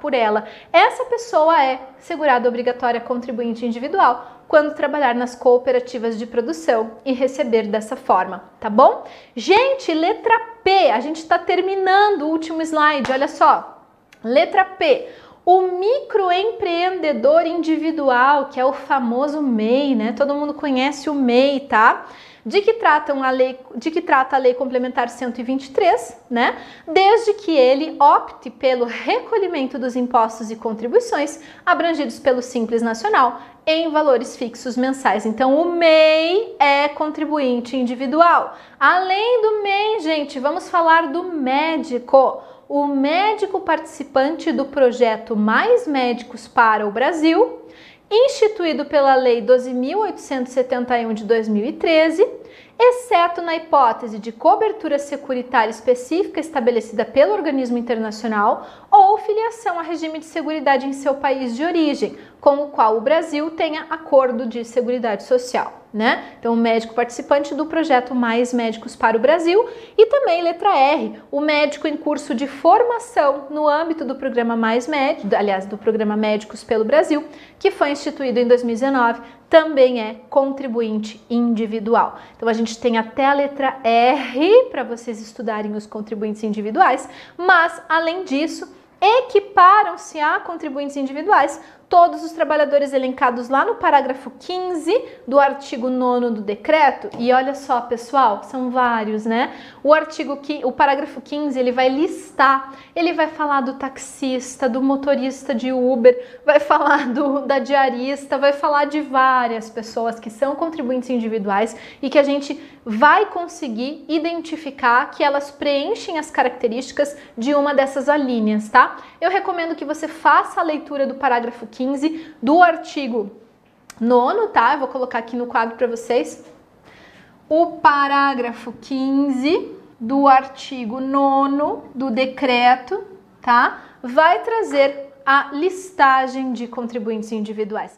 por ela. Essa pessoa é segurada obrigatória contribuinte individual quando trabalhar nas cooperativas de produção e receber dessa forma, tá bom? Gente, letra P, a gente está terminando o último slide, olha só. Letra P, o microempreendedor individual, que é o famoso MEI, né? Todo mundo conhece o MEI, tá? De que, tratam a lei, de que trata a Lei Complementar 123, né? Desde que ele opte pelo recolhimento dos impostos e contribuições abrangidos pelo Simples Nacional em valores fixos mensais. Então, o MEI é contribuinte individual. Além do MEI, gente, vamos falar do médico. O médico participante do projeto Mais Médicos para o Brasil, instituído pela Lei 12.871 de 2013, exceto na hipótese de cobertura securitária específica estabelecida pelo organismo internacional ou filiação a regime de seguridade em seu país de origem, com o qual o Brasil tenha acordo de seguridade social né? Então, o médico participante do projeto Mais Médicos para o Brasil e também letra R, o médico em curso de formação no âmbito do programa Mais Médicos, aliás, do programa Médicos pelo Brasil, que foi instituído em 2019, também é contribuinte individual. Então, a gente tem até a letra R para vocês estudarem os contribuintes individuais, mas além disso, equiparam-se a contribuintes individuais todos os trabalhadores elencados lá no parágrafo 15 do artigo 9 do decreto. E olha só, pessoal, são vários, né? O artigo que o parágrafo 15, ele vai listar, ele vai falar do taxista, do motorista de Uber, vai falar do da diarista, vai falar de várias pessoas que são contribuintes individuais e que a gente vai conseguir identificar que elas preenchem as características de uma dessas alíneas, tá? Eu recomendo que você faça a leitura do parágrafo 15 do artigo 9, tá? Eu vou colocar aqui no quadro para vocês. O parágrafo 15 do artigo 9 do decreto, tá? Vai trazer a listagem de contribuintes individuais.